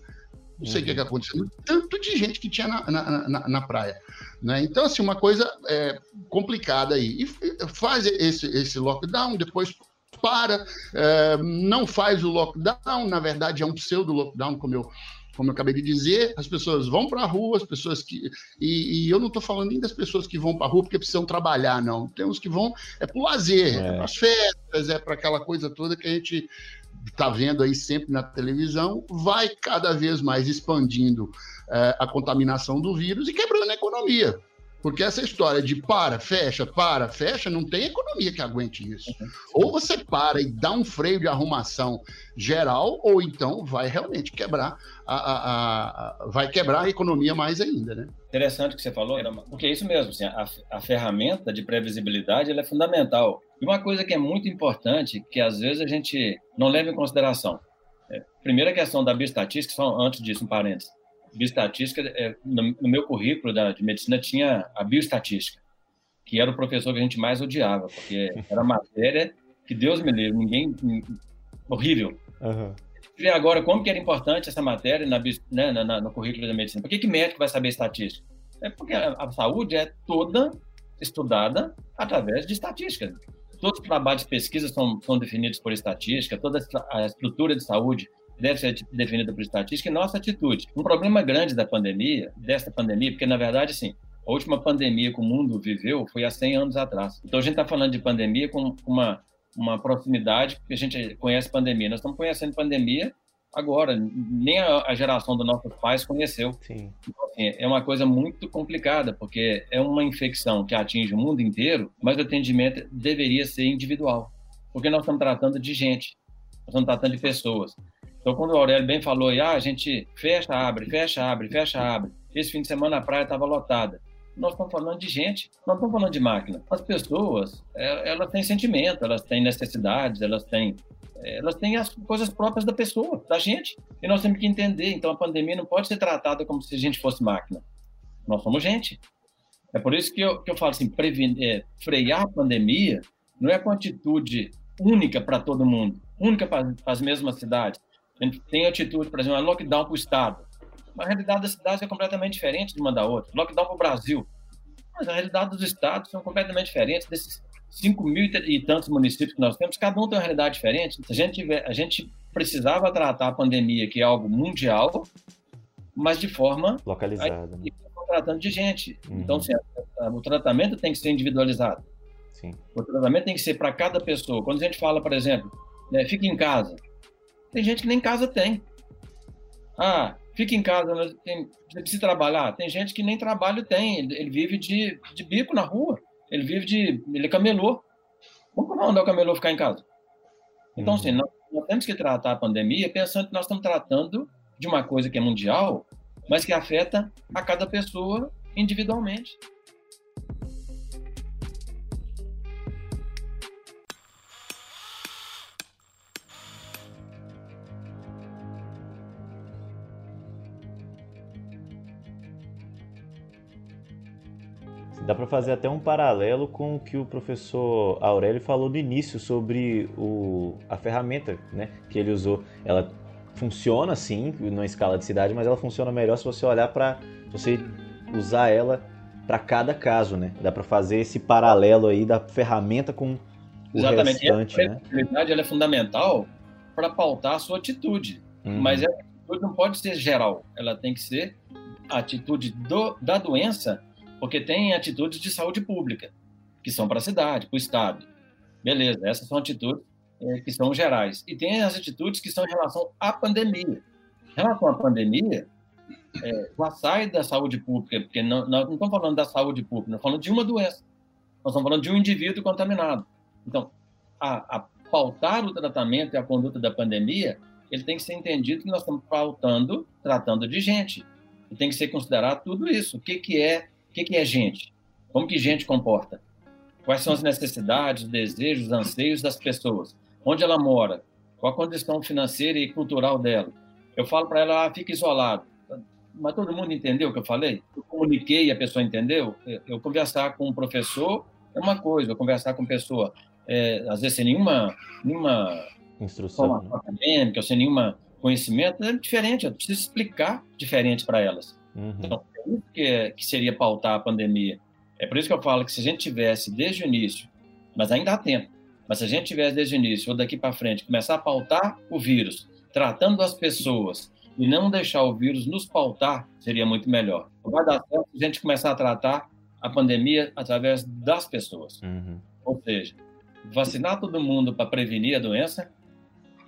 Não sei o que, que aconteceu. Tanto de gente que tinha na, na, na, na praia. Né? Então, assim, uma coisa é, complicada aí. E faz esse, esse lockdown, depois para, é, não faz o lockdown, na verdade é um pseudo-lockdown, como eu, como eu acabei de dizer, as pessoas vão para a rua, as pessoas que. E, e eu não estou falando nem das pessoas que vão para a rua porque precisam trabalhar, não. Tem uns que vão é para o lazer, é, é para as festas, é para aquela coisa toda que a gente está vendo aí sempre na televisão, vai cada vez mais expandindo é, a contaminação do vírus e quebrando a economia. Porque essa história de para, fecha, para, fecha, não tem economia que aguente isso. Ou você para e dá um freio de arrumação geral, ou então vai realmente quebrar a, a, a vai quebrar a economia mais ainda, né? Interessante o que você falou, porque é isso mesmo, assim, a, a ferramenta de previsibilidade é fundamental. E uma coisa que é muito importante, que às vezes a gente não leva em consideração. É, primeira questão da bioestatística, só antes disso, um parênteses bioestatística, é, no, no, meu currículo da, de medicina tinha a bioestatística, que era o professor que a gente mais odiava, porque era matéria que Deus me livre, ninguém. horrível. Uhum. Ver agora como que era importante essa matéria na, né, na, na, no currículo da medicina. Por que, que médico vai saber estatística? É porque a, a saúde é toda estudada através de estatística. Todos os trabalhos de pesquisa são, são definidos por estatística, toda a estrutura de saúde deve ser definida por estatística e nossa atitude. Um problema grande da pandemia, desta pandemia, porque na verdade, sim, a última pandemia que o mundo viveu foi há 100 anos atrás. Então a gente está falando de pandemia com uma, uma proximidade, porque a gente conhece pandemia. Nós estamos conhecendo pandemia agora, nem a, geração dos nossos pais conheceu. Sim. Então, assim, é uma coisa muito complicada, porque é uma infecção que atinge o mundo inteiro, mas o atendimento deveria ser individual, porque nós estamos tratando de gente, nós estamos tratando de pessoas. Então, quando o Aurélio bem falou, ah, a gente fecha, abre, fecha, abre, fecha, abre. Esse fim de semana a praia estava lotada. Nós estamos falando de gente, nós estamos falando de máquina. As pessoas, é, elas têm sentimento, elas têm necessidades, elas têm, é, elas têm as coisas próprias da pessoa, da gente. E nós temos que entender. Então, a pandemia não pode ser tratada como se a gente fosse máquina. Nós somos gente. É por isso que eu, que eu falo assim, prevenir, é, frear a pandemia não é com atitude única para todo mundo, única para as mesmas cidades a gente tem atitude, por exemplo, é lockdown para o Estado. Mas a realidade das cidades é completamente diferente de uma da outra. Lockdown para o Brasil. Mas a realidade dos estados são completamente diferentes. Desses 5 mil e tantos municípios que nós temos, cada um tem uma realidade diferente. A gente, tiver, a gente precisava tratar a pandemia, que é algo mundial, mas de forma localizada. Aí, tratando de gente. Uhum. Então, assim, o tratamento tem que ser individualizado. Sim. O tratamento tem que ser para cada pessoa. Quando a gente fala, por exemplo, né, fique em casa, tem gente que nem casa tem. Ah, fica em casa, mas tem, precisa trabalhar. Tem gente que nem trabalho tem, ele, ele, vive de, de bico na rua, ele vive de. ele é camelô. Como não andar o camelô ficar em casa? Então, assim, uhum. assim, nós, nós, temos que tratar a pandemia pensando que nós estamos tratando de uma coisa que é mundial, mas que afeta a cada pessoa individualmente. Dá para fazer até um paralelo com o que o professor Aurélio falou no início sobre o, a ferramenta né, que ele usou. Ela funciona sim, numa escala de cidade, mas ela funciona melhor se você olhar para você usar ela para cada caso, né? Dá para fazer esse paralelo aí da ferramenta com o Exatamente. restante, e a né? ela é fundamental para pautar a sua atitude, uhum. mas essa atitude não pode ser geral, ela tem que ser a atitude do, da doença, porque tem atitudes de saúde pública, que são para a cidade, para o Estado. Beleza, essas são atitudes é, que são gerais. E tem as atitudes que são em relação à pandemia. Em relação à pandemia, é, sai da saúde pública, porque não, nós não estamos falando da saúde pública, nós estamos falando de uma doença. Nós estamos falando de um indivíduo contaminado. Então, a, a pautar o tratamento e a conduta da pandemia, ele tem que ser entendido que nós estamos pautando, tratando de gente. E tem que ser considerado tudo isso. O que, que é o que, que é gente? Como que gente comporta? Quais são as necessidades, os desejos, os anseios das pessoas? Onde ela mora? Qual a condição financeira e cultural dela? Eu falo para ela, ah, fica isolado. Mas todo mundo entendeu o que eu falei? Eu comuniquei e a pessoa entendeu? Eu conversar com um professor é uma coisa, eu conversar com pessoa, é, às vezes sem nenhuma, nenhuma instrução né? acadêmica, sem nenhum conhecimento, é diferente. Eu preciso explicar diferente para elas. Uhum. Então, isso que, é, que seria pautar a pandemia. É por isso que eu falo que se a gente tivesse desde o início, mas ainda há tempo, mas se a gente tivesse desde o início ou daqui para frente começar a pautar o vírus, tratando as pessoas e não deixar o vírus nos pautar, seria muito melhor. Vai dar certo se a gente começar a tratar a pandemia através das pessoas. Uhum. Ou seja, vacinar todo mundo para prevenir a doença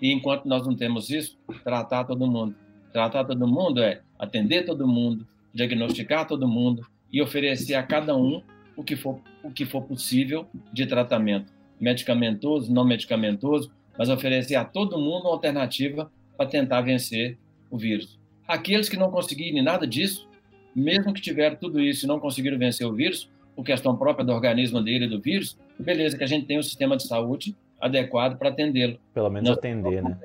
e enquanto nós não temos isso, tratar todo mundo. Tratar todo mundo é atender todo mundo, diagnosticar todo mundo e oferecer a cada um o que for, o que for possível de tratamento, medicamentoso, não medicamentoso, mas oferecer a todo mundo uma alternativa para tentar vencer o vírus. Aqueles que não conseguirem nada disso, mesmo que tiveram tudo isso e não conseguiram vencer o vírus, por questão própria do organismo dele e do vírus, beleza, que a gente tem um sistema de saúde adequado para atendê-lo. Pelo menos não, atender, né?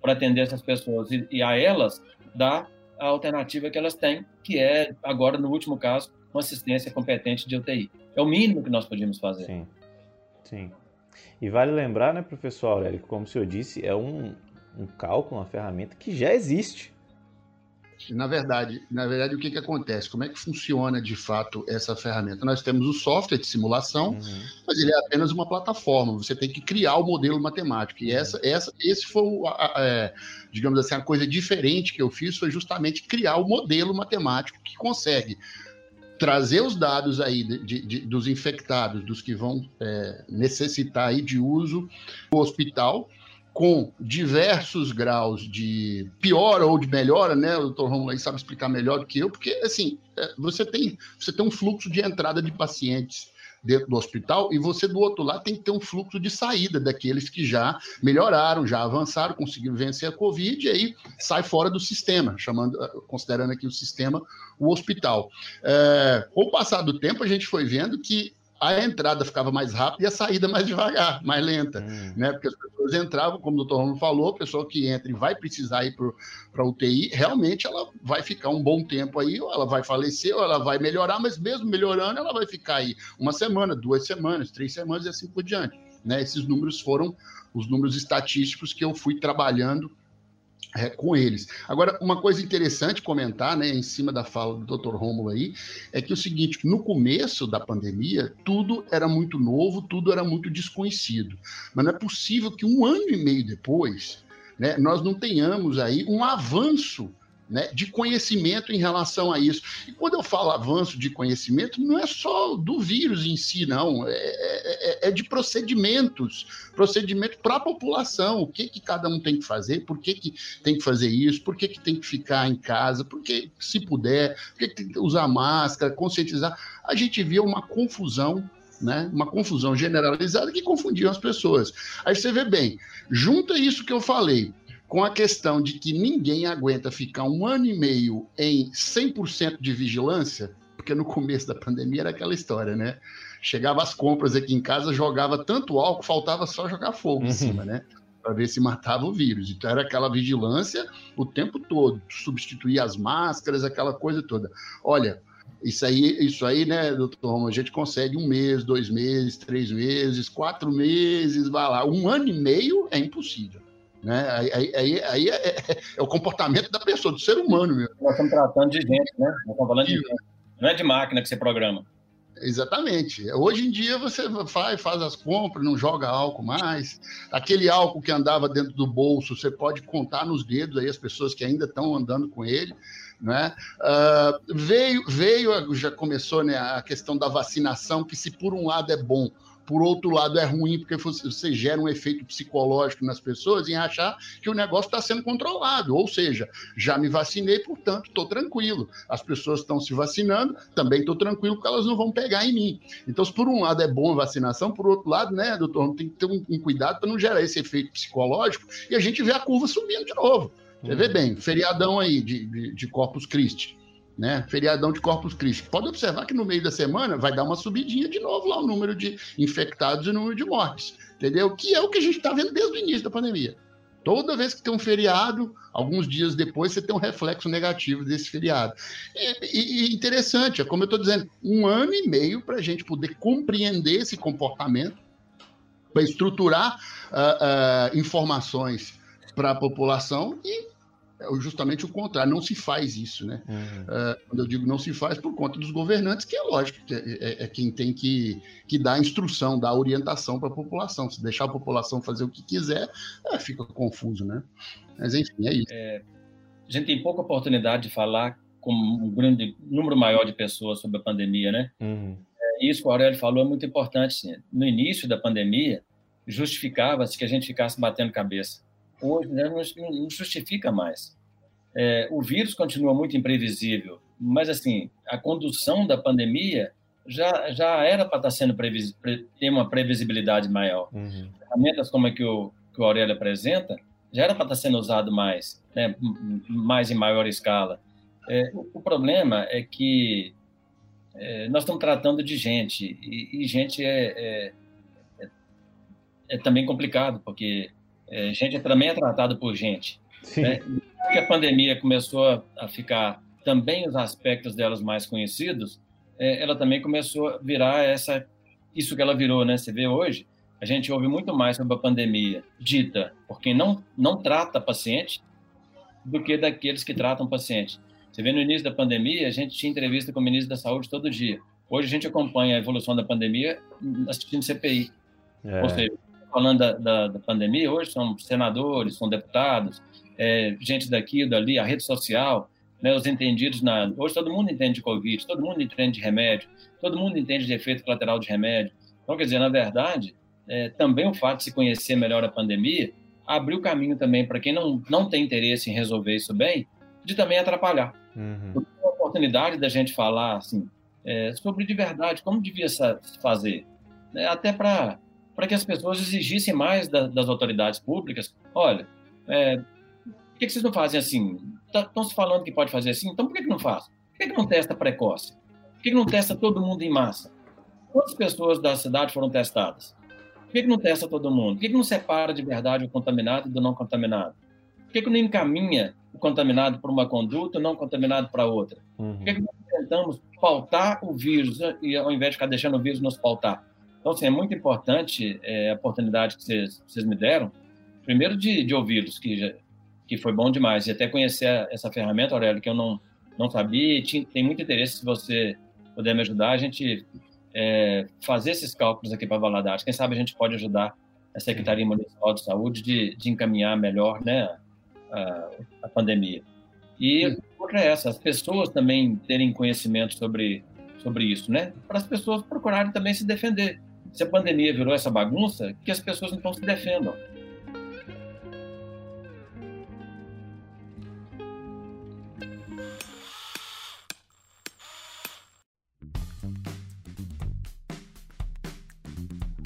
Para atender essas pessoas e, e a elas dar a alternativa que elas têm, que é, agora, no último caso, uma assistência competente de UTI. É o mínimo que nós podíamos fazer. Sim, sim. E vale lembrar, né, professor Aurélio, como o senhor disse, é um, um cálculo, uma ferramenta que já existe. Na verdade, na verdade, o que, que acontece? Como é que funciona de fato essa ferramenta? Nós temos o software de simulação, uhum. mas ele é apenas uma plataforma. Você tem que criar o modelo matemático. E essa, essa, esse foi, a, a, é, digamos assim, a coisa diferente que eu fiz foi justamente criar o modelo matemático que consegue trazer os dados aí de, de, dos infectados, dos que vão é, necessitar aí de uso no hospital, com diversos graus de pior ou de melhora, né? O doutor Romulo aí sabe explicar melhor do que eu, porque assim, é, você tem, você tem um fluxo de entrada de pacientes dentro do hospital e você do outro lado tem que ter um fluxo de saída daqueles que já melhoraram, já avançaram, conseguiram vencer a Covid e aí sai fora do sistema, chamando, considerando aqui o sistema, o hospital. É, com o passar do tempo, a gente foi vendo que a entrada ficava mais rápida e a saída mais devagar, mais lenta, hum. né? Porque as pessoas entravam, como o doutor Romulo falou, a pessoa que entra e vai precisar ir para a UTI, realmente ela vai ficar um bom tempo aí, ou ela vai falecer, ou ela vai melhorar, mas mesmo melhorando, ela vai ficar aí uma semana, duas semanas, três semanas e assim por diante. Né? Esses números foram os números estatísticos que eu fui trabalhando é, com eles. Agora, uma coisa interessante comentar, né, em cima da fala do Dr. Rômulo aí, é que é o seguinte, no começo da pandemia, tudo era muito novo, tudo era muito desconhecido. Mas não é possível que um ano e meio depois, né, nós não tenhamos aí um avanço né, de conhecimento em relação a isso. E quando eu falo avanço de conhecimento, não é só do vírus em si, não, é, é, é, é de procedimentos, procedimento para a população, o que, que cada um tem que fazer, por que, que tem que fazer isso, por que, que tem que ficar em casa, por que, se puder, por que, que tem que usar máscara, conscientizar. A gente via uma confusão né? Uma confusão generalizada que confundia as pessoas. Aí você vê bem, junta isso que eu falei com a questão de que ninguém aguenta ficar um ano e meio em 100% de vigilância, porque no começo da pandemia era aquela história, né? Chegava as compras aqui em casa, jogava tanto álcool, faltava só jogar fogo uhum. em cima, né? Para ver se matava o vírus. Então era aquela vigilância o tempo todo, substituir as máscaras, aquela coisa toda. Olha, isso aí, isso aí, né, doutor a gente consegue um mês, dois meses, três meses, quatro meses, vai lá. Um ano e meio é impossível. Né? Aí, aí, aí é, é, é, o comportamento da pessoa, do ser humano mesmo. Nós estamos tratando de gente, né? Nós estamos falando de gente. Não é de máquina que você programa. Exatamente. Hoje em dia você vai, faz as compras, não joga álcool mais. Aquele álcool que andava dentro do bolso, você pode contar nos dedos aí as pessoas que ainda estão andando com ele. Né? Uh, veio, veio, já começou né, a questão da vacinação, que se por um lado é bom, por outro lado, é ruim porque você gera um efeito psicológico nas pessoas em achar que o negócio está sendo controlado. Ou seja, já me vacinei, portanto, estou tranquilo. As pessoas estão se vacinando, também estou tranquilo porque elas não vão pegar em mim. Então, se por um lado é bom a vacinação, por outro lado, né, doutor, tem que ter um, um cuidado para não gerar esse efeito psicológico e a gente vê a curva subindo de novo. Você vê uhum. bem, feriadão aí de, de, de Corpus Christi né? Feriadão de Corpus Christi. Pode observar que no meio da semana vai dar uma subidinha de novo lá o número de infectados e o número de mortes, entendeu? Que é o que a gente está vendo desde o início da pandemia. Toda vez que tem um feriado, alguns dias depois você tem um reflexo negativo desse feriado. E, e interessante, é como eu estou dizendo, um ano e meio para a gente poder compreender esse comportamento, para estruturar uh, uh, informações para a população e é justamente o contrário, não se faz isso, né? Uhum. Uh, quando eu digo não se faz, por conta dos governantes, que é lógico, que é, é, é quem tem que, que dar a instrução, dar a orientação para a população. Se deixar a população fazer o que quiser, é, fica confuso, né? Mas enfim, é isso. É, a gente tem pouca oportunidade de falar com um grande número maior de pessoas sobre a pandemia, né? Uhum. É, isso que o Aurélio falou é muito importante. Sim. No início da pandemia, justificava-se que a gente ficasse batendo cabeça hoje né, não, justifica mais. É, o vírus continua muito imprevisível, mas assim a condução da pandemia já já era para estar tá sendo previs, ter uma previsibilidade maior. Uhum. Ferramentas como a que o que o Aurélio apresenta já era para estar tá sendo usado mais, né, mais em maior escala. É, o, o, problema é que é, nós estamos tratando de gente e, e gente é, é, é, é também complicado porque é, gente também é tratado por gente. Sim. Né? que a pandemia começou a ficar também os aspectos delas mais conhecidos, é, ela também começou a virar essa isso que ela virou, né? Você vê hoje, a gente ouve muito mais sobre a pandemia dita por quem não não trata paciente do que daqueles que tratam paciente. Você vê no início da pandemia, a gente tinha entrevista com o ministro da Saúde todo dia. Hoje a gente acompanha a evolução da pandemia assistindo CPI. É. Ou seja, falando da, da, da, pandemia, hoje são senadores, são deputados, é, gente daqui, dali, a rede social, né, os entendidos na. Hoje todo mundo entende de Covid, todo mundo entende de remédio, todo mundo entende de efeito colateral de remédio. Então, quer dizer, na verdade, é, também o fato de se conhecer melhor a pandemia abriu caminho também para quem não, não tem interesse em resolver isso bem, de também atrapalhar. Uhum. A oportunidade da gente falar assim, é, sobre de verdade como devia se fazer, né, até para para que as pessoas exigissem mais da, das autoridades públicas. Olha, é, por que, que, vocês não fazem assim? Estão tá, se falando que pode fazer assim, então por que, que não faz? Por que, que não testa precoce? Por que, que não testa todo mundo em massa? Quantas pessoas da cidade foram testadas? Por que, que não testa todo mundo? Por que, que não separa de verdade o contaminado do não contaminado? Por que, que não encaminha o contaminado para uma conduta e não contaminado para outra? Uhum. Por que, que nós tentamos pautar o vírus e ao invés de ficar deixando o vírus nos pautar? Então, assim, é muito importante é, a oportunidade que vocês, me deram, primeiro de, de ouvi-los, que, já, que foi bom demais, e até conhecer essa ferramenta, Aurélio, que eu não, não sabia, e tinha, tem muito interesse, se você puder me ajudar, a gente é, fazer esses cálculos aqui para Valadares. Quem sabe a gente pode ajudar a Secretaria Municipal de Saúde de, de encaminhar melhor né, a, a pandemia. E outra é essa, as pessoas também terem conhecimento sobre, sobre isso, né? Para as pessoas procurarem também se defender. Se a pandemia virou essa bagunça, que as pessoas então se defendam.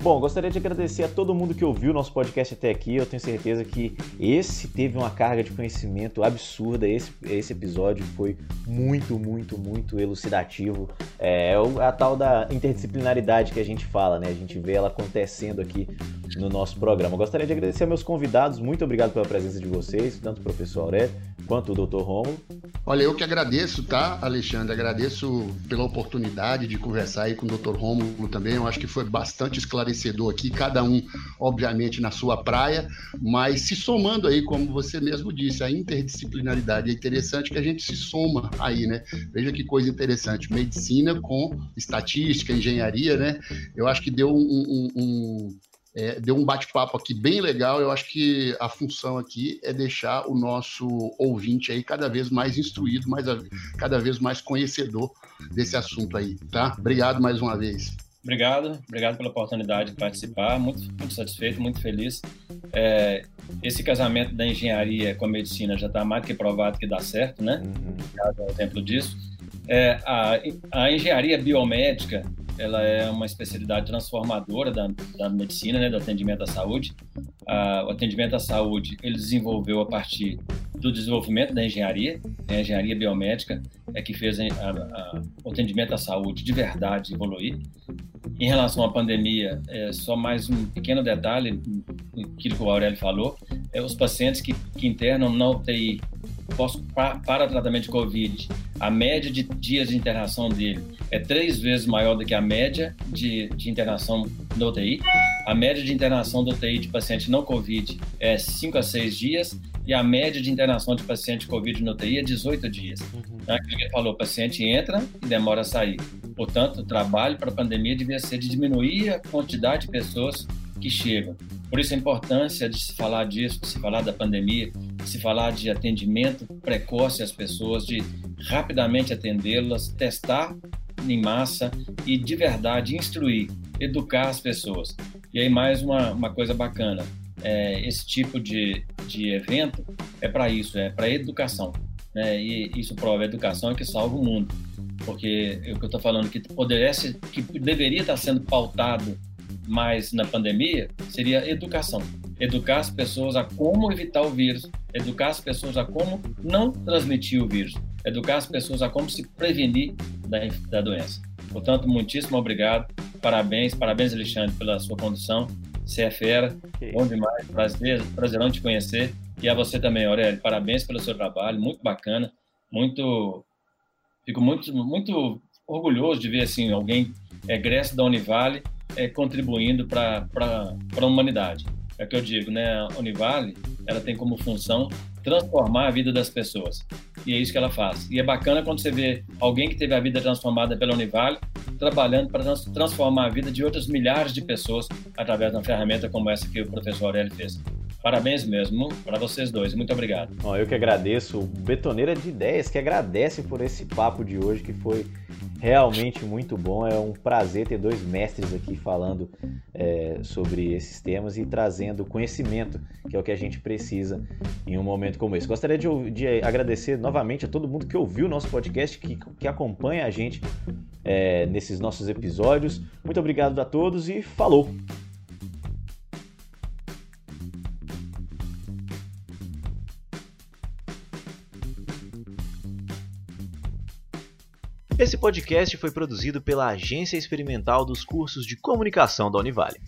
Bom, gostaria de agradecer a todo mundo que ouviu nosso podcast até aqui. Eu tenho certeza que esse teve uma carga de conhecimento absurda. Esse, esse episódio foi muito, muito, muito elucidativo. É, é a tal da interdisciplinaridade que a gente fala, né? A gente vê ela acontecendo aqui no nosso programa. Gostaria de agradecer a meus convidados. Muito obrigado pela presença de vocês, tanto o professor Aurélio quanto o Dr. Romulo. Olha, eu que agradeço, tá, Alexandre? Agradeço pela oportunidade de conversar aí com o Dr. Rômulo também. Eu acho que foi bastante esclarecedor aqui, cada um, obviamente, na sua praia, mas se somando aí, como você mesmo disse, a interdisciplinaridade. É interessante que a gente se soma aí, né? Veja que coisa interessante. Medicina com estatística, engenharia, né? Eu acho que deu um, um, um é, deu um bate-papo aqui bem legal. Eu acho que a função aqui é deixar o nosso ouvinte aí cada vez mais instruído, mais, cada vez mais conhecedor desse assunto aí, tá? Obrigado mais uma vez. Obrigado, obrigado pela oportunidade de participar. Muito, muito satisfeito, muito feliz. É, esse casamento da engenharia com a medicina já está mais que provado que dá certo, né? Uhum. É um exemplo disso. É, a, a engenharia biomédica ela é uma especialidade transformadora da, da medicina, né, do atendimento à saúde. Ah, o atendimento à saúde ele desenvolveu a partir do desenvolvimento da engenharia, né, a engenharia biomédica é que fez a, a, o atendimento à saúde de verdade evoluir. Em relação à pandemia, é só mais um pequeno detalhe, aquilo que o Aurélio falou, é os pacientes que, que internam na UTI para, para tratamento de Covid, a média de dias de internação dele é três vezes maior do que a média de, de internação no UTI. A média de internação do UTI de paciente não Covid é 5 a 6 dias e a média de internação de paciente Covid no UTI é 18 dias. Uhum. Né? Ele falou, o paciente entra e demora a sair. Portanto, o trabalho para a pandemia devia ser de diminuir a quantidade de pessoas que chegam. Por isso a importância de se falar disso, de se falar da pandemia, de se falar de atendimento precoce às pessoas, de rapidamente atendê-las, testar em massa e de verdade instruir, educar as pessoas. E aí mais uma, uma coisa bacana, é, esse tipo de, de evento é para isso, é para educação. Né? E isso prova a educação é que salva o mundo. Porque é o que eu estou falando que poderia que deveria estar sendo pautado mais na pandemia seria educação. Educar as pessoas a como evitar o vírus, educar as pessoas a como não transmitir o vírus, educar as pessoas a como se prevenir da, da doença. Portanto, muitíssimo obrigado, parabéns, parabéns Alexandre pela sua condução, você é fera, okay. bom demais, prazer, prazerão te conhecer, e a você também, Aurélio, parabéns pelo seu trabalho, muito bacana, muito, fico muito, muito orgulhoso de ver assim alguém egresso da Univale é, contribuindo para a humanidade. É o que eu digo, né? A Univale, ela tem como função transformar a vida das pessoas. E é isso que ela faz. E é bacana quando você vê alguém que teve a vida transformada pela Univale trabalhando para transformar a vida de outras milhares de pessoas através de uma ferramenta como essa que o professor Aurélio fez. Parabéns mesmo para vocês dois. Muito obrigado. Bom, eu que agradeço. Betoneira de Ideias que agradece por esse papo de hoje que foi realmente muito bom. É um prazer ter dois mestres aqui falando é, sobre esses temas e trazendo conhecimento, que é o que a gente precisa em um momento como esse. Gostaria de, de agradecer novamente a todo mundo que ouviu o nosso podcast, que, que acompanha a gente é, nesses nossos episódios. Muito obrigado a todos e falou! Esse podcast foi produzido pela Agência Experimental dos Cursos de Comunicação da Univale.